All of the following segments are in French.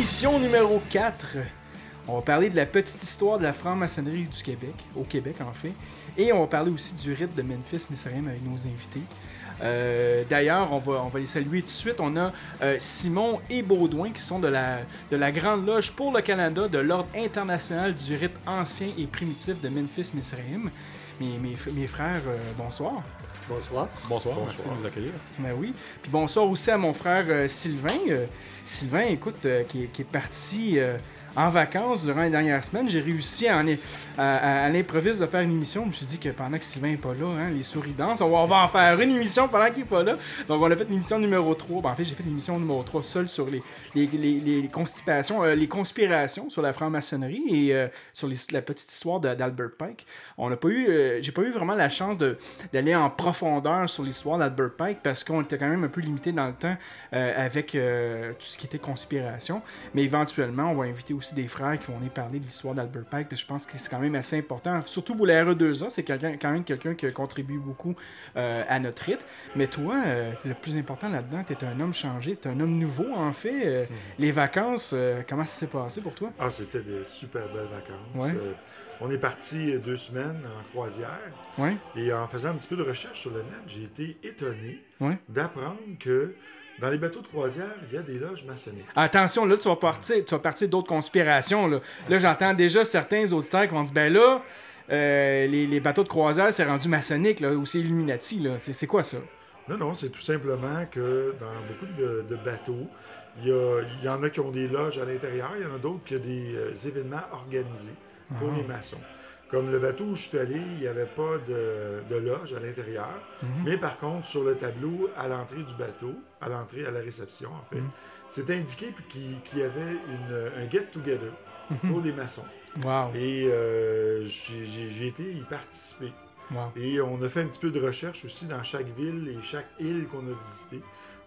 Émission numéro 4. On va parler de la petite histoire de la franc-maçonnerie du Québec, au Québec en fait. Et on va parler aussi du rite de Memphis Mississippi avec nos invités. Euh, D'ailleurs, on va, on va les saluer tout de suite. On a euh, Simon et Baudouin qui sont de la, de la Grande Loge pour le Canada de l'Ordre international du rite ancien et primitif de Memphis Mississippi. Mes, mes, mes frères, euh, bonsoir. Bonsoir. Bonsoir, merci de nous accueillir. Ben oui. Puis bonsoir aussi à mon frère euh, Sylvain. Euh, Sylvain, écoute, euh, qui, est- qui est parti euh, en vacances durant les dernières semaines. J'ai réussi à, à, à- à l'improviste de faire une émission. Je me suis dit que pendant que Sylvain n'est pas là, hein, les souris dansent, on va, en faire une émission pendant qu'il n'est pas là. Donc on a fait l'émission numéro 3. Ben, en fait, j'ai fait l'émission numéro 3 seul sur les, constipations, euh, les conspirations sur la franc-maçonnerie et euh, sur la petite histoire d'Albert Pike. On n'a pas eu, euh, j'ai pas eu vraiment la chance d'aller en profondeur sur l'histoire d'Albert Pike parce qu'on était quand même un peu limité dans le temps avec tout ce qui était conspiration. Mais éventuellement, on va inviter aussi des frères qui vont venir parler de l'histoire d'Albert Pike. je pense que c'est quand même assez important. Surtout pour la RE2A, c'est quelqu'un- quand même quelqu'un qui contribue beaucoup euh, à notre rite. Mais toi, euh, le plus important là-dedans, tu es un homme changé, tu es un homme nouveau en fait. Euh, Les vacances, comment ça s'est passé pour toi? Ah, c'était des super belles vacances. Ouais. On est parti deux semaines en croisière Ouais, et en faisant un petit peu de recherche sur le net, j'ai été étonné ouais. d'apprendre que dans les bateaux de croisière, il y a des loges maçonniques. Attention, là, tu vas partir, tu vas partir d'autres conspirations. Là, là j'entends déjà certains auditeurs qui vont dire ben là, euh, les, les bateaux de croisière, c'est rendu maçonnique, là, ou c'est Illuminati. Là. C'est, c'est quoi ça? Non, non, c'est tout simplement que dans beaucoup de, de bateaux, il y, a- il y en a qui ont des loges à l'intérieur, il y en a d'autres qui ont des euh, événements organisés pour Ah. les maçons. Comme le bateau où je suis allé, il n'y avait pas de, de loge à l'intérieur, Mhm. mais par contre, sur le tableau, à l'entrée du bateau, à l'entrée, à la réception, en fait, Mhm. c'était indiqué qu'il y avait une- un get-together Mhm. pour les maçons. Wow. Et euh, j'ai été y participer. wow. Et on a fait un petit peu de recherche aussi dans chaque ville et chaque île qu'on a visité.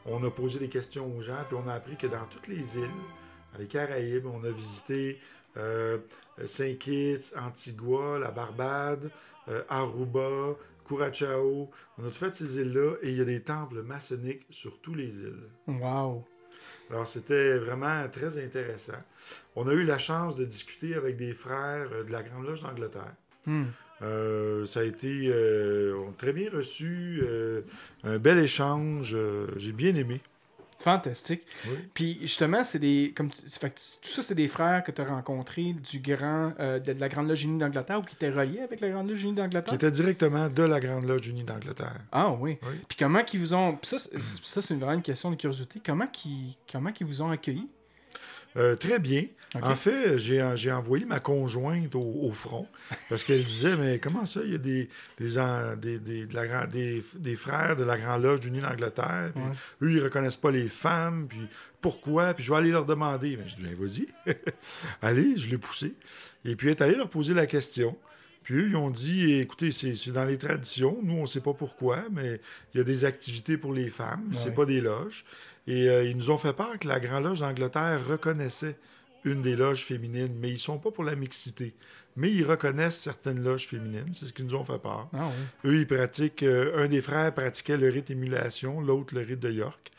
On a posé des questions aux gens, puis on a appris que dans toutes les îles, dans les Caraïbes, on a visité euh, Saint Kitts, Antigua, la Barbade, euh, Aruba, Curaçao. On a tout fait ces îles-là et il y a des temples maçonniques sur toutes les îles. Wow. Alors, c'était vraiment très intéressant. On a eu la chance de discuter avec des frères euh, de la Grande Loge d'Angleterre. Hmm. Euh, ça a été euh, très bien reçu, euh, un bel échange. J'ai bien aimé. Fantastique. Oui. Puis justement, c'est des. Comme tu- fait que tu- tout ça, c'est des frères que tu as rencontrés du grand, euh, de, de la Grande Loge Unie d'Angleterre ou qui étaient reliés avec la Grande Loge Unie Qui d'Angleterre? était directement de la Grande Loge Unie d'Angleterre. Ah oui. Oui. Puis comment qu'ils vous ont. puis Ça, c'est- ça, c'est vraiment une question de curiosité. Comment qu'ils comment qu'ils vous ont accueillis? Euh, très bien. En fait, j'ai envoyé ma conjointe au, au front parce qu'elle disait Mais comment ça, il y a des, des, en- des, des, de la grand- des, des frères de la Grande Loge Unie d'Angleterre, puis Ouais. eux, ils reconnaissent pas les femmes, puis pourquoi Puis je vais aller leur demander. Mais je dis Ben, vas-y. Allez, je l'ai poussé. Et puis, elle est allée leur poser la question. Puis eux, ils ont dit, écoutez, c'est c'est dans les traditions. Nous, on ne sait pas pourquoi, mais il y a des activités pour les femmes. C'est Ouais. pas des loges. Et euh, ils nous ont fait part que la Grande Loge d'Angleterre reconnaissait une des loges féminines, mais ils sont pas pour la mixité. Mais ils reconnaissent certaines loges féminines. C'est ce qu'ils nous ont fait part. Ah oui. Eux, ils pratiquent. euh, un des frères pratiquait le rite émulation, l'autre le rite de York.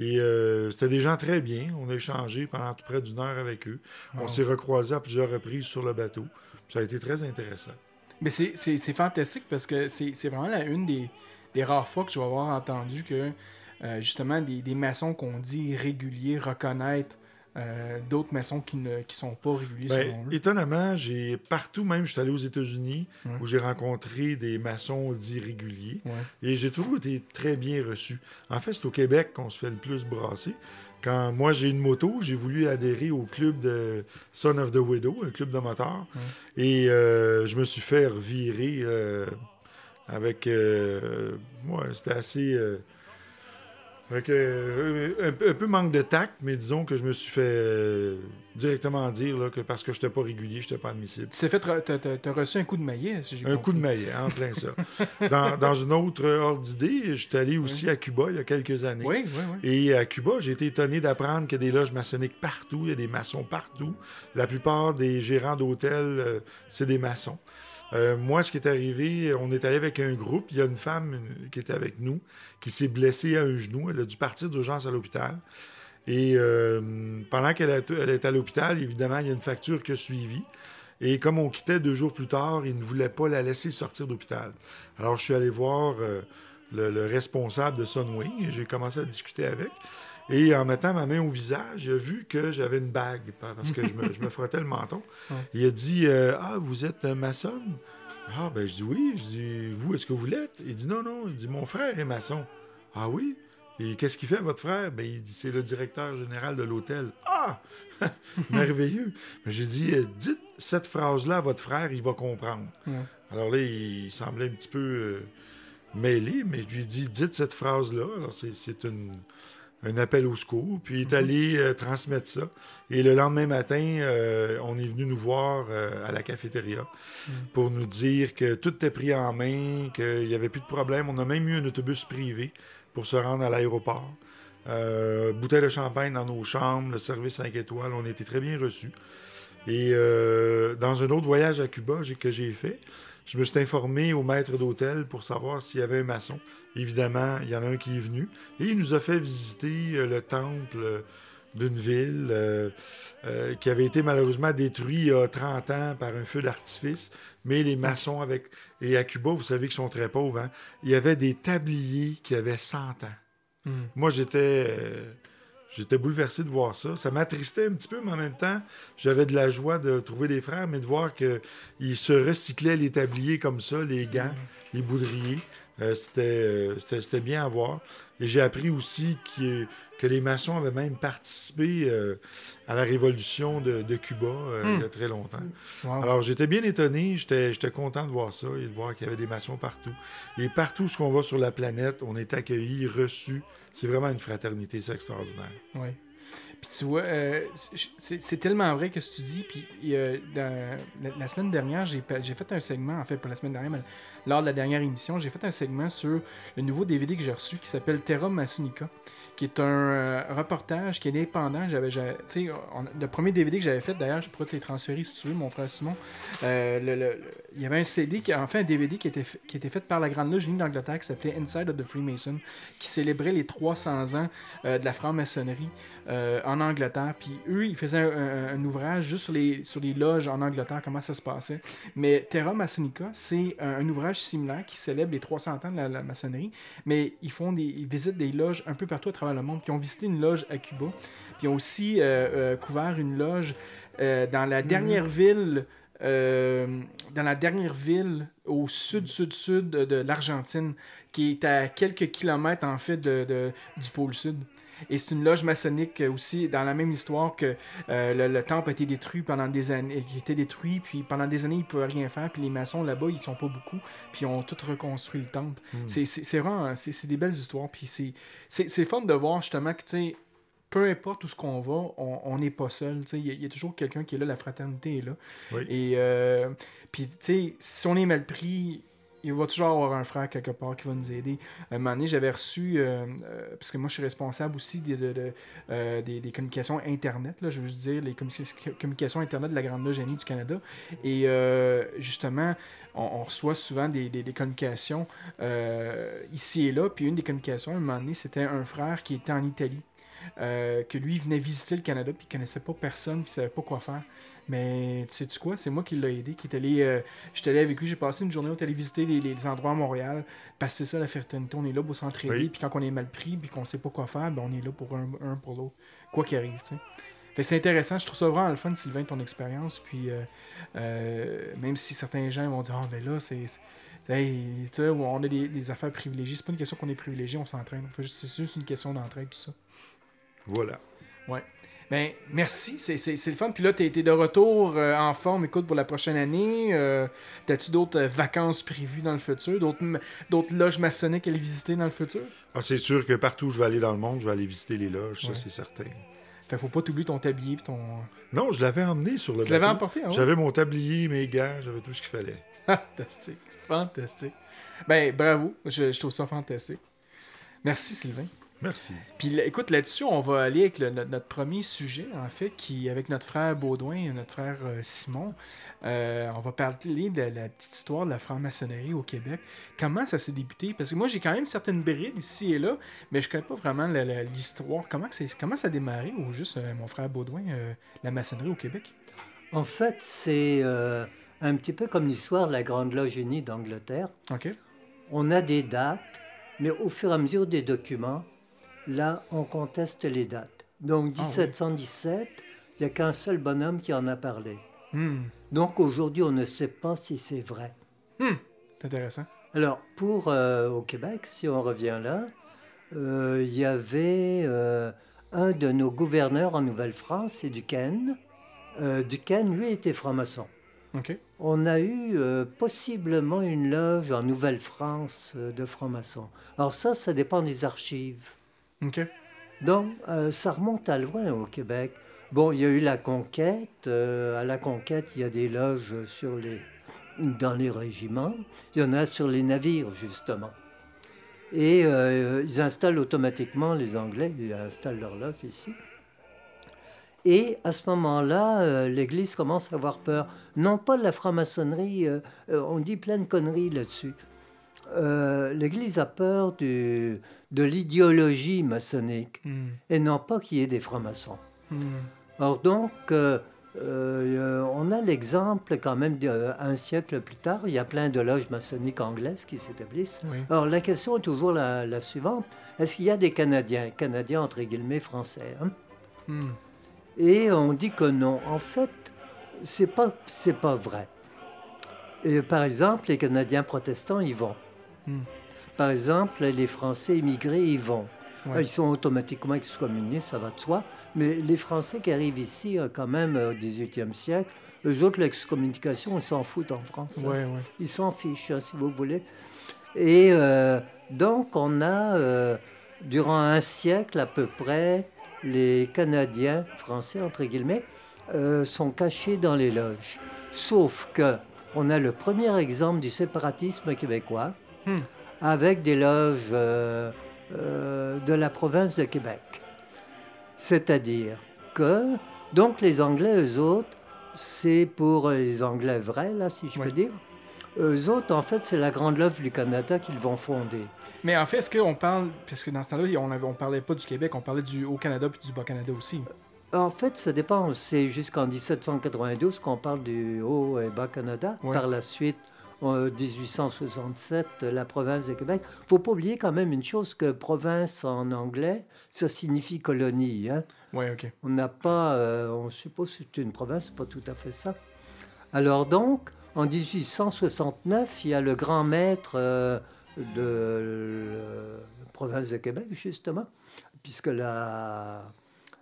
Et euh, c'était des gens très bien. On a échangé pendant tout près d'une heure avec eux. Wow. On s'est recroisés à plusieurs reprises sur le bateau. Ça a été très intéressant. Mais c'est- c'est c'est fantastique parce que c'est c'est vraiment la, une des, des rares fois que je vais avoir entendu que euh, justement des, des maçons qu'on dit réguliers reconnaître euh, d'autres maçons qui ne qui sont pas réguliers Ben, selon eux. étonnamment, j'ai partout, même je suis allé aux États-Unis, Ouais. où j'ai rencontré des maçons dits réguliers, Ouais. et j'ai toujours été très bien reçu. En fait, c'est au Québec qu'on se fait le plus brasser. Quand moi j'ai une moto, j'ai voulu adhérer au club de Son of the Widow, un club de motards, et euh, je me suis fait revirer euh, avec. Ouais, c'était assez. Euh, que, un, peu- un peu manque de tact, mais disons que je me suis fait euh, directement dire là, que parce que je n'étais pas régulier, je n'étais pas admissible. Tu fait, t'as reçu un coup de maillet, si j'ai Un compris. coup de maillet, en plein ça. Dans, dans une autre ordre d'idée, je suis allé aussi à Cuba il y a quelques années. Oui, oui, oui. Et à Cuba, j'ai été étonné d'apprendre qu'il y a des loges maçonniques partout, il y a des maçons partout. La plupart des gérants d'hôtels, euh, c'est des maçons. Euh, moi, ce qui est arrivé, on est allé avec un groupe, il y a une femme une- qui était avec nous, qui s'est blessée à un genou, elle a dû partir d'urgence à l'hôpital. Et euh, pendant qu'elle est- à l'hôpital, évidemment, il y a une facture qui a suivi. Et comme on quittait deux jours plus tard, ils ne voulaient pas la laisser sortir d'hôpital. Alors, je suis allé voir euh, le, le responsable de Sunway et j'ai commencé à discuter avec. Et en mettant ma main au visage, il a vu que j'avais une bague pa- parce que je me, je me frottais le menton. Ouais. Il a dit euh, Ah, vous êtes euh, maçonne Ah, ben, je dis oui. Je dis Vous, est-ce que vous l'êtes Il dit Non, non. Il dit Mon frère est maçon. Ah oui Et qu'est-ce qu'il fait, votre frère? Ben, il dit C'est le directeur général de l'hôtel. Ah Merveilleux. Mais J'ai dit euh, Dites cette phrase-là à votre frère, il va comprendre. Ouais. Alors là, il semblait un petit peu euh, mêlé, mais je lui ai dit Dites cette phrase-là. Alors, c'est une- un appel au secours. Puis il est allé euh, transmettre ça. Et le lendemain matin, euh, on est venu nous voir euh, à la cafétéria pour nous dire que tout était pris en main, qu'il n'y avait plus de problème. On a même eu un autobus privé pour se rendre à l'aéroport. Bouteille de champagne dans nos chambres, le service 5 étoiles, on a été très bien reçus. Et dans un autre voyage à Cuba que j'ai fait, je me suis informé au maître d'hôtel pour savoir s'il y avait un maçon. Évidemment, il y en a un qui est venu et il nous a fait visiter euh, le temple euh, d'une ville euh, euh, qui avait été malheureusement détruit il y a 30 ans par un feu d'artifice. Mais les maçons avec... Et à Cuba, vous savez qu'ils sont très pauvres. hein, Il y avait des tabliers qui avaient 100 ans. Hmm. Moi, j'étais... euh, J'étais bouleversé de voir ça. Ça m'attristait un petit peu, mais en même temps, j'avais de la joie de trouver des frères, mais de voir qu'ils se recyclaient les tabliers comme ça, les gants, les boudriers. Euh, c'était, euh, c'était, bien à voir. Et j'ai appris aussi que, que les maçons avaient même participé euh, à la révolution de, de Cuba euh, Hmm. il y a très longtemps. Wow. Alors, j'étais bien étonné, j'étais, j'étais content de voir ça et de voir qu'il y avait des maçons partout. Et partout où on va sur la planète, on est accueillis, reçus. C'est vraiment une fraternité, c'est extraordinaire. Oui. Puis tu vois, euh, c'est tellement vrai que ce que tu dis. Puis la, la semaine dernière, j'ai fait un segment, en fait, pas la semaine dernière, mais lors de la dernière émission, j'ai fait un segment sur le nouveau DVD que j'ai reçu qui s'appelle Terra Masonica, qui est un euh, reportage qui est indépendant. J'avais, on- le premier DVD que j'avais fait, d'ailleurs, je pourrais te les transférer si tu veux, mon frère Simon. Euh, il y avait un CD, qui, enfin un DVD qui était, qui était fait par la Grande Loge unie d'Angleterre qui s'appelait Inside of the Freemason, qui célébrait les 300 ans euh, de la franc-maçonnerie en Angleterre. Puis eux, ils faisaient un, ouvrage juste sur les, sur les loges en Angleterre, comment ça se passait. Mais Terra Masonica, c'est un, ouvrage similaire qui célèbre les 300 ans de la, maçonnerie, mais ils font des, ils visitent des loges un peu partout à le monde. Puis ils ont visité une loge à Cuba, puis ont aussi euh, euh, couvert une loge euh, dans la dernière ville. dans la dernière ville au sud-sud-sud de, de l'Argentine, qui est à quelques kilomètres en fait de, de- du pôle sud. Et c'est une loge maçonnique aussi, dans la même histoire que euh, le, le temple a été détruit pendant des années, qui était détruit, puis pendant des années, ils ne pouvaient rien faire, puis les maçons là-bas, ils sont pas beaucoup, puis ils ont tout reconstruit le temple. C'est- C'est c'est vraiment, c'est c'est des belles histoires, puis c'est- c'est c'est fun de voir justement que, tu sais, peu importe où ce qu'on va, on n'est pas seul, il y, a- il y a toujours quelqu'un qui est là, la fraternité est là. Oui. Et, euh, puis, tu sais, si on est mal pris, il va toujours avoir un frère quelque part qui va nous aider. Un moment donné, j'avais reçu, euh, euh, parce que moi je suis responsable aussi des, de- de- euh, des, communications Internet, là, je veux dire les commu- communications Internet de la Grande Loge du Canada. Et euh, justement, on, on reçoit souvent des, des- des communications euh, ici et là. Puis une des communications, à un moment donné, c'était un frère qui était en Italie. Euh, que lui venait visiter le Canada puis il connaissait pas personne puis il savait pas quoi faire mais tu sais tu quoi? C'est moi qui l'ai aidé qui est allé euh, j'étais allé avec lui j'ai passé une journée on est allé visiter les, les endroits à Montréal parce que c'est ça la fraternité on est là pour s'entraider Oui. puis quand on est mal pris puis qu'on sait pas quoi faire ben on est là pour un, un pour l'autre quoi qu'il arrive tu sais fait que c'est intéressant je trouve ça vraiment le fun Sylvain ton expérience puis euh, euh, même si certains gens vont dire ah ben là c'est Hey, tu sais, on a des, des affaires privilégiées. C'est pas une question qu'on est privilégié, on s'entraîne. C'est juste une question d'entraide, tout ça. Voilà. Ben, merci, c'est, c'est, c'est le fun. Puis là, t'es, t'es de retour euh, en forme, écoute, pour la prochaine année. Euh, t'as-tu d'autres euh, vacances prévues dans le futur? D'autres, loges maçonniques à aller visiter dans le futur? Ah, c'est sûr que partout où je vais aller dans le monde, je vais aller visiter les loges, Ouais. ça c'est certain. Fait faut pas t'oublier ton tablier ton... Non, je l'avais emmené sur le Tu l'avais emporté, hein? J'avais mon tablier, mes gants, j'avais tout ce qu'il fallait. Fantastique, fantastique. Ben, bravo, je, je trouve ça fantastique. Merci, Sylvain. Merci. Puis écoute, là-dessus, on va aller avec le- notre, notre premier sujet, en fait, qui avec notre frère Baudouin et notre frère euh, Simon. Euh, on va parler de la, petite histoire de la franc-maçonnerie au Québec. Comment ça s'est débuté? Parce que moi, j'ai quand même certaines brides ici et là, mais je connais pas vraiment l'histoire. Comment, comment ça a démarré, ou juste euh, mon frère Baudouin, euh, la maçonnerie au Québec? En fait, c'est euh, un petit peu comme l'histoire de la Grande Loge Unie d'Angleterre. OK? On a des dates, mais au fur et à mesure des documents, là, on conteste les dates. Donc, Ah oui. 1717, il n'y a qu'un seul bonhomme qui en a parlé. Hmm, Donc, aujourd'hui, on ne sait pas si c'est vrai. hmm, c'est intéressant. Alors, pour euh, au Québec, si on revient là, euh, il y avait euh, un de nos gouverneurs en Nouvelle-France, c'est Duquesne. Duquesne, lui, était franc-maçon. On a eu euh, possiblement une loge en Nouvelle-France euh, de francs-maçons. Alors ça, ça dépend des archives. Donc, euh, ça remonte à loin au Québec. Bon, il y a eu la conquête. euh, à la conquête, il y a des loges dans les régiments. Il y en a sur les navires, justement. Et euh, ils installent automatiquement, les Anglais, ils installent leur loge ici. Et à ce moment-là, l'Église commence à avoir peur. Non pas de la franc-maçonnerie, on dit plein de conneries là-dessus. Euh, L'Église a peur du- de l'idéologie maçonnique Hmm, et non pas qu'il y ait des francs-maçons. hmm, Alors donc, euh, euh, on a l'exemple quand même d'un siècle plus tard, il y a plein de loges maçonniques anglaises qui s'établissent. oui. Alors la question est toujours la, la suivante, est-ce qu'il y a des Canadiens, Canadiens entre guillemets français hein? Hmm, Et on dit que non. En fait, c'est pas, pas vrai. Et par exemple, les Canadiens protestants y vont. Hmm. Par exemple, les Français immigrés y vont. Ouais. Ils sont automatiquement excommuniés, ça va de soi. Mais les Français qui arrivent ici, euh, quand même, au XVIIIe siècle, eux autres, l'excommunication, ils s'en foutent en France. hein. Ouais. Ils s'en fichent, hein, si vous voulez. Et euh, donc, on a, euh, durant un siècle à peu près, les Canadiens, français entre guillemets, euh, sont cachés dans les loges. Sauf que on a le premier exemple du séparatisme québécois, Hmm. avec des loges euh, euh, de la province de Québec. C'est-à-dire que, donc les Anglais, eux autres, c'est pour les Anglais vrais, là, si je peux dire. Eux autres, en fait, c'est la Grande Loge du Canada qu'ils vont fonder. Mais en fait, est-ce qu'on parle, parce que dans ce temps-là, on, on parlait pas du Québec, on parlait du Haut-Canada puis du Bas-Canada aussi. En fait, ça dépend. C'est jusqu'en 1792 qu'on parle du Haut et Bas-Canada. Ouais. Par la suite, 1867, la province de Québec. faut pas oublier quand même une chose, que province en anglais, ça signifie colonie. Hein? Ouais. On n'a pas, euh, on suppose que c'est une province, c'est pas tout à fait ça. Alors donc, en 1869, il y a le grand maître euh, de la province de Québec, justement, puisque la,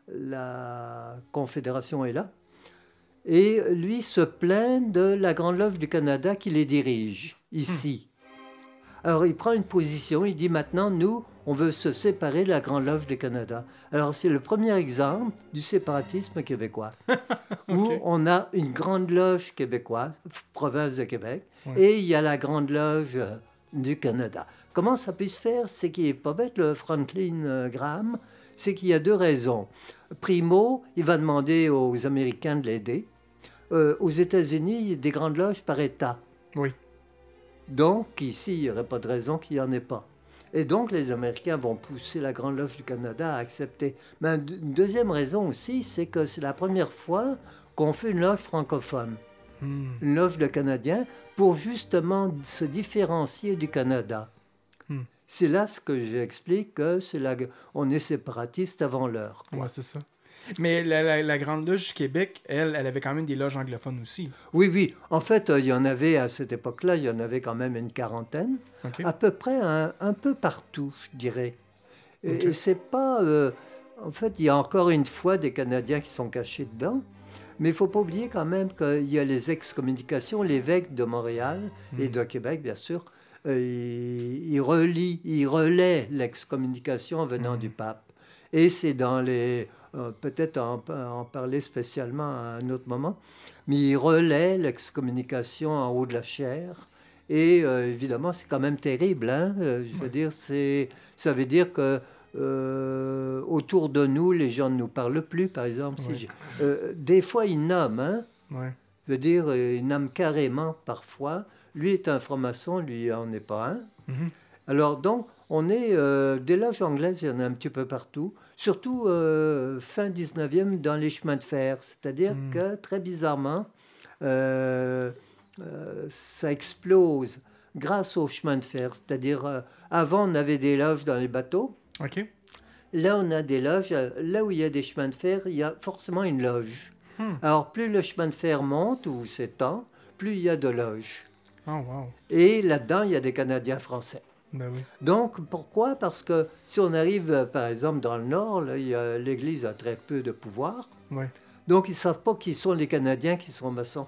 la Confédération est là. Et lui se plaint de la Grande Loge du Canada qui les dirige, ici. Alors il prend une position, il dit maintenant, nous, on veut se séparer de la Grande Loge du Canada. Alors c'est le premier exemple du séparatisme québécois, où on a une Grande Loge québécoise, province de Québec, et il y a la Grande Loge euh, du Canada. Comment ça peut se faire? C'est qu'il n'est pas bête, le Franklin euh, Graham, c'est qu'il y a deux raisons. Primo, il va demander aux Américains de l'aider. Euh, aux États-Unis, il y a des grandes loges par État. Oui. Donc, ici, il n'y aurait pas de raison qu'il n'y en ait pas. Et donc, les Américains vont pousser la Grande Loge du Canada à accepter. Mais un- une deuxième raison aussi, c'est que c'est la première fois qu'on fait une loge francophone, Hmm. une loge de Canadiens, pour justement se différencier du Canada. Hmm. C'est là ce que j'explique que c'est la, on est séparatiste avant l'heure. Ouais, c'est ça. Mais la, la- la Grande Loge du Québec, elle, elle avait quand même des loges anglophones aussi. Oui, oui. En fait, euh, il y en avait à cette époque-là, il y en avait quand même une quarantaine. À peu près un, un peu partout, je dirais. Et, Ok. et c'est pas. euh, en fait, il y a encore une fois des Canadiens qui sont cachés dedans. Mais il ne faut pas oublier quand même qu'il y a les excommunications, l'évêque de Montréal et de Québec, bien sûr, euh, il, il relie, il relaie l'excommunication venant du pape. Et c'est dans les... euh, Peut-être en, en parler spécialement à un autre moment, mais il relaie l'excommunication en haut de la chair. Et euh, évidemment, c'est quand même terrible. Hein? Euh, je veux dire, c'est, ça veut dire que euh, autour de nous, les gens ne nous parlent plus, par exemple. Ouais. des fois, ils nomment. Hein? Ouais. Je veux dire, ils nomment carrément parfois. Lui est un franc-maçon, lui en est pas un. Mhm. Alors donc, on est euh, des loges anglaises, il y en a un petit peu partout, surtout euh, fin 19e dans les chemins de fer. C'est-à-dire Mm. que très bizarrement, euh, ça explose grâce aux chemins de fer. C'est-à-dire, avant, on avait des loges dans les bateaux. OK. Là, on a des loges. Là où il y a des chemins de fer, il y a forcément une loge. Hmm. Alors, plus le chemin de fer monte ou s'étend, plus il y a de loges. Oh, wow. Et là-dedans, il y a des Canadiens français. Ben oui. Donc, pourquoi? Parce que si on arrive, euh, par exemple, dans le Nord, a- l'Église a très peu de pouvoir. Donc, ils ne savent pas qui sont les Canadiens qui sont maçons.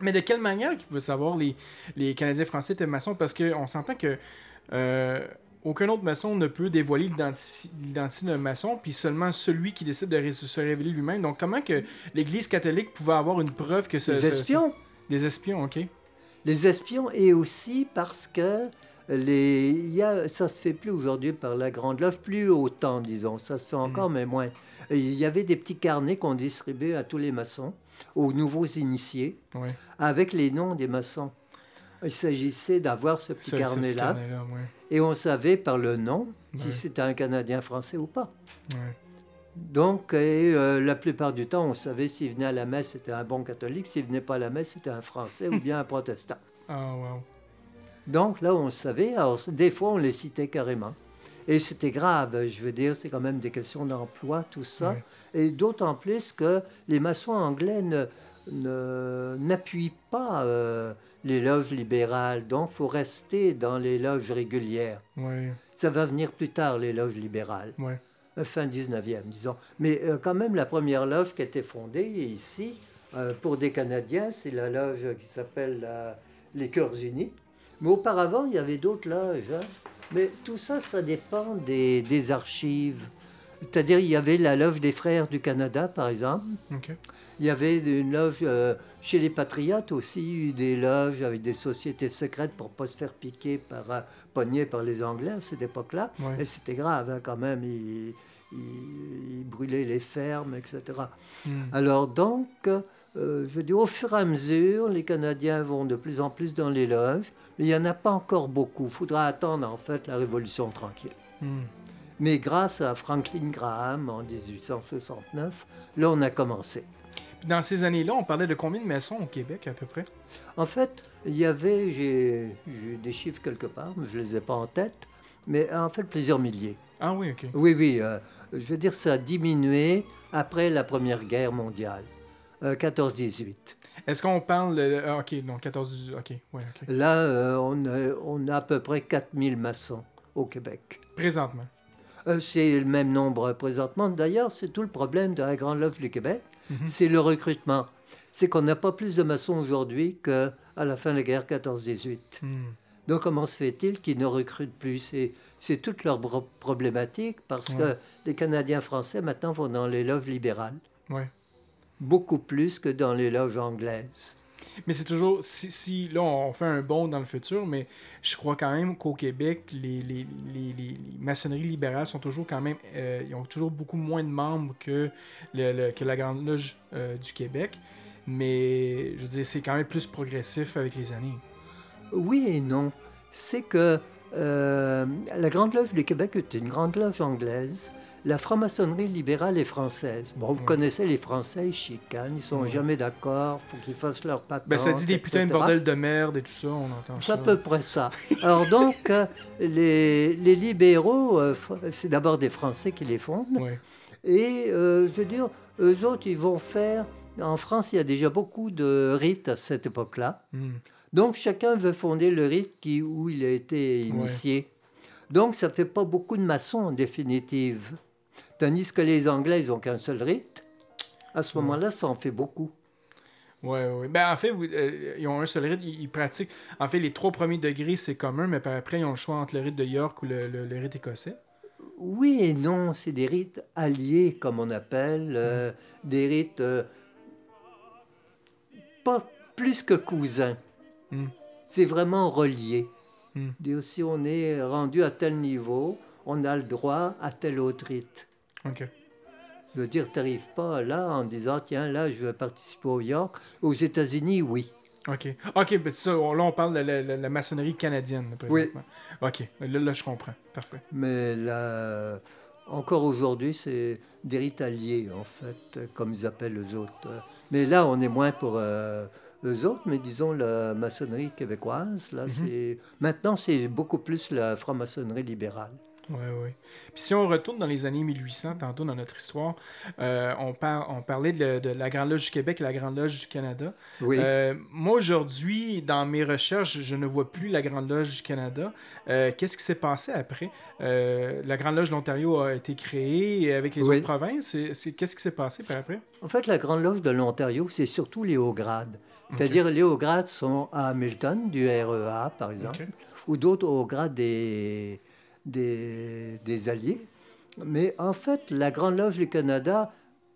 Mais de quelle manière qu'ils peuvent savoir les, les Canadiens français étaient maçons? Parce qu'on s'entend que euh, aucun autre maçon ne peut dévoiler l'identi- l'identité d'un maçon, puis seulement celui qui décide de se révéler lui-même. Donc comment que l'Église catholique pouvait avoir une preuve que ce... Ce- espions. ce- des espions, ok. Les espions, et aussi parce que les, y a, ça se fait plus aujourd'hui par la Grande Loge, plus autant, disons. Ça se fait encore, mais moins. Il y avait des petits carnets qu'on distribuait à tous les maçons, aux nouveaux initiés, Ouais. avec les noms des maçons. Il s'agissait d'avoir ce petit carnet-là, ouais. et on savait par le nom si c'était un Canadien français ou pas. Donc, et, euh, la plupart du temps, on savait s'il venait à la messe, c'était un bon catholique, s'il venait pas à la messe, c'était un français ou bien un protestant. Ah, wow. Donc là, on savait. Alors, des fois, on les citait carrément. Et c'était grave, je veux dire, c'est quand même des questions d'emploi, tout ça. Et d'autant plus que les maçons anglais n'appuient pas euh, les loges libérales. Donc, il faut rester dans les loges régulières. Ça va venir plus tard, les loges libérales. Euh, Fin 19e, disons. Mais euh, quand même, la première loge qui a été fondée ici, euh, pour des Canadiens, c'est la loge qui s'appelle les Cœurs Unis. Mais auparavant, il y avait d'autres loges. hein. Mais tout ça, ça dépend des, des archives. C'est-à-dire, il y avait la loge des Frères du Canada, par exemple. Il y avait une loge euh, chez les Patriotes aussi, des loges avec des sociétés secrètes pour pas se faire piquer par, euh, pogner par les Anglais à cette époque-là. Ouais. Et c'était grave hein, quand même, ils, ils- ils brûlaient les fermes, etc. Hmm. Alors donc, euh, je veux dire, au fur et à mesure, les Canadiens vont de plus en plus dans les loges, mais il n'y en a pas encore beaucoup. Il faudra attendre en fait la Révolution tranquille. Hmm. Mais grâce à Franklin Graham en 1869, là on a commencé. Dans ces années-là, on parlait de combien de maçons au Québec, à peu près? En fait, il y avait, j'ai des chiffres quelque part, mais je ne les ai pas en tête, mais en fait plusieurs milliers. Ah oui, ok. Oui, oui, euh, je veux dire, ça a diminué après la Première Guerre mondiale, euh, 14-18. Est-ce qu'on parle... de- ah, ok, donc 14... Ok, ouais, ok. Là, euh, on, a, on a à peu près 4000 maçons au Québec. Présentement. Euh, c'est le même nombre présentement. D'ailleurs, c'est tout le problème de la Grande Loge du Québec, Mhm. c'est le recrutement. C'est qu'on n'a pas plus de maçons aujourd'hui qu'à la fin de la guerre 14-18. Hmm. Donc, comment se fait-il qu'ils ne recrutent plus? C'est, c'est toute leur problématique parce Ouais. que les Canadiens français maintenant vont dans les loges libérales, Ouais. Beaucoup plus que dans les loges anglaises. Mais c'est toujours, si, si là on fait un bond dans le futur, mais je crois quand même qu'au Québec, les, les, les, les- maçonneries libérales sont toujours quand même, euh, ils ont toujours beaucoup moins de membres que, le, le- que la Grande Loge euh, du Québec. Mais je veux dire, c'est quand même plus progressif avec les années. Oui et non. C'est que euh, la Grande Loge du Québec est une grande loge anglaise. La franc-maçonnerie libérale est française. Bon, vous Ouais. connaissez les Français, ils chicanent, ils sont jamais d'accord, faut qu'ils fassent leur patente. Ben ça dit des putains de bordel de merde et tout ça, on entend C'est ça. à peu près ça. Alors donc, euh, les, les libéraux, euh, c'est d'abord des Français qui les fondent. Et euh, je veux dire, eux autres, ils vont faire... En France, il y a déjà beaucoup de rites à cette époque-là. Hmm. Donc chacun veut fonder le rite qui, où il a été initié. Donc ça fait pas beaucoup de maçons en définitive. Tandis que les Anglais, ils n'ont qu'un seul rite. À ce moment-là, ça en fait beaucoup. Oui, oui. Ben, en fait, euh, ils ont un seul rite, ils, ils pratiquent. En fait, les trois premiers degrés, c'est commun, mais par après, ils ont le choix entre le rite de York ou le, le- le rite écossais. Oui et non, c'est des rites alliés, comme on appelle, euh, des rites euh, pas plus que cousins. Mm. C'est vraiment relié. Mm. Si on est rendu à tel niveau, on a le droit à tel autre rite. OK. Je veux dire, tu n'arrives pas là en disant, tiens, là, je veux participer au York. Aux États-Unis, oui. OK. OK, ben, ça, on- là, on parle de la, la- la maçonnerie canadienne, présentement. OK. Là, là, je comprends. Parfait. Mais là, encore aujourd'hui, c'est des rites alliés, en fait, comme ils appellent les autres. Mais là, on est moins pour euh, eux autres, mais disons la maçonnerie québécoise. Là, c'est Maintenant, c'est beaucoup plus la franc-maçonnerie libérale. Oui, oui. Puis si on retourne dans les années 1800, tantôt dans notre histoire, euh, on, par- on parlait de, de la Grande Loge du Québec et la Grande Loge du Canada. Oui. Euh, moi, aujourd'hui, dans mes recherches, je ne vois plus la Grande Loge du Canada. Euh, Qu'est-ce qui s'est passé après? La Grande Loge de l'Ontario a été créée avec les Oui. autres provinces. Qu'est-ce qui s'est passé par après? En fait, la Grande Loge de l'Ontario, c'est surtout les hauts grades. C'est-à-dire, les hauts grades sont à Hamilton, du REA, par exemple, ou d'autres hauts grades des, des, des Alliés. Mais en fait, la Grande Loge du Canada,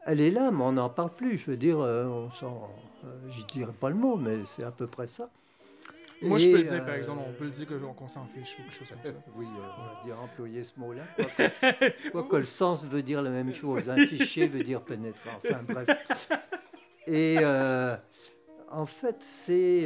elle est là, mais on n'en parle plus. Je veux dire, euh, on s'en. euh, je dirais pas le mot, mais c'est à peu près ça. Moi, je peux le dire, par euh, exemple. On peut le dire que- qu'on s'en fiche ou quelque chose comme ça. Oui, euh, on va dire employer ce mot-là. Quoique le sens veut dire la même chose. Un fichier veut dire pénétrant. Enfin, bref. Et euh, en fait, c'est.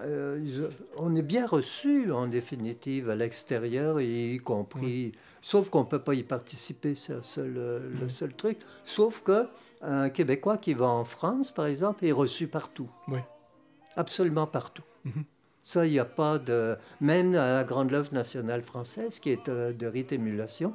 Euh, on est bien reçu en définitive à l'extérieur, y compris. Sauf qu'on ne peut pas y participer, c'est le seul, euh, le seul truc. Sauf que un Québécois qui va en France, par exemple, est reçu partout. Oui. Absolument partout. Mhm. Ça, il n'y a pas de. Même à la Grande Loge nationale française, qui est euh, de rite émulation,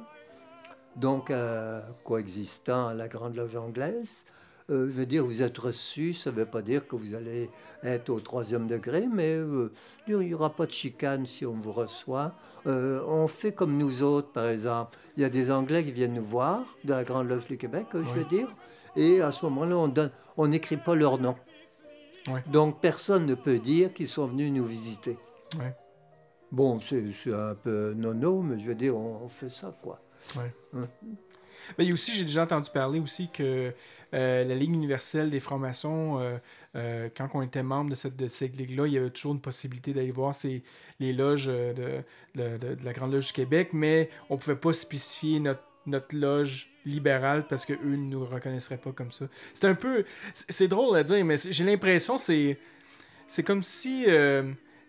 donc euh, coexistant à la Grande Loge anglaise, euh, je veux dire, vous êtes reçu, ça ne veut pas dire que vous allez être au troisième degré, mais euh, il n'y aura pas de chicane si on vous reçoit. Euh, on fait comme nous autres, par exemple. Il y a des Anglais qui viennent nous voir, de la Grande Loge du Québec, je veux dire, et à ce moment-là, on n'écrit pas leur nom. Donc personne ne peut dire qu'ils sont venus nous visiter. Bon, c'est un peu nono, mais je veux dire, on, on fait ça, quoi. A aussi, j'ai déjà entendu parler aussi que euh, la Ligue universelle des francs-maçons, euh, euh, quand on était membre de cette, de cette ligue-là, il y avait toujours une possibilité d'aller voir les loges de, de- la Grande Loge du Québec, mais on ne pouvait pas spécifier notre, notre loge libérale parce qu'eux ne nous reconnaisseraient pas comme ça. C'est un peu... C'est drôle à dire, mais j'ai l'impression c'est c'est comme si...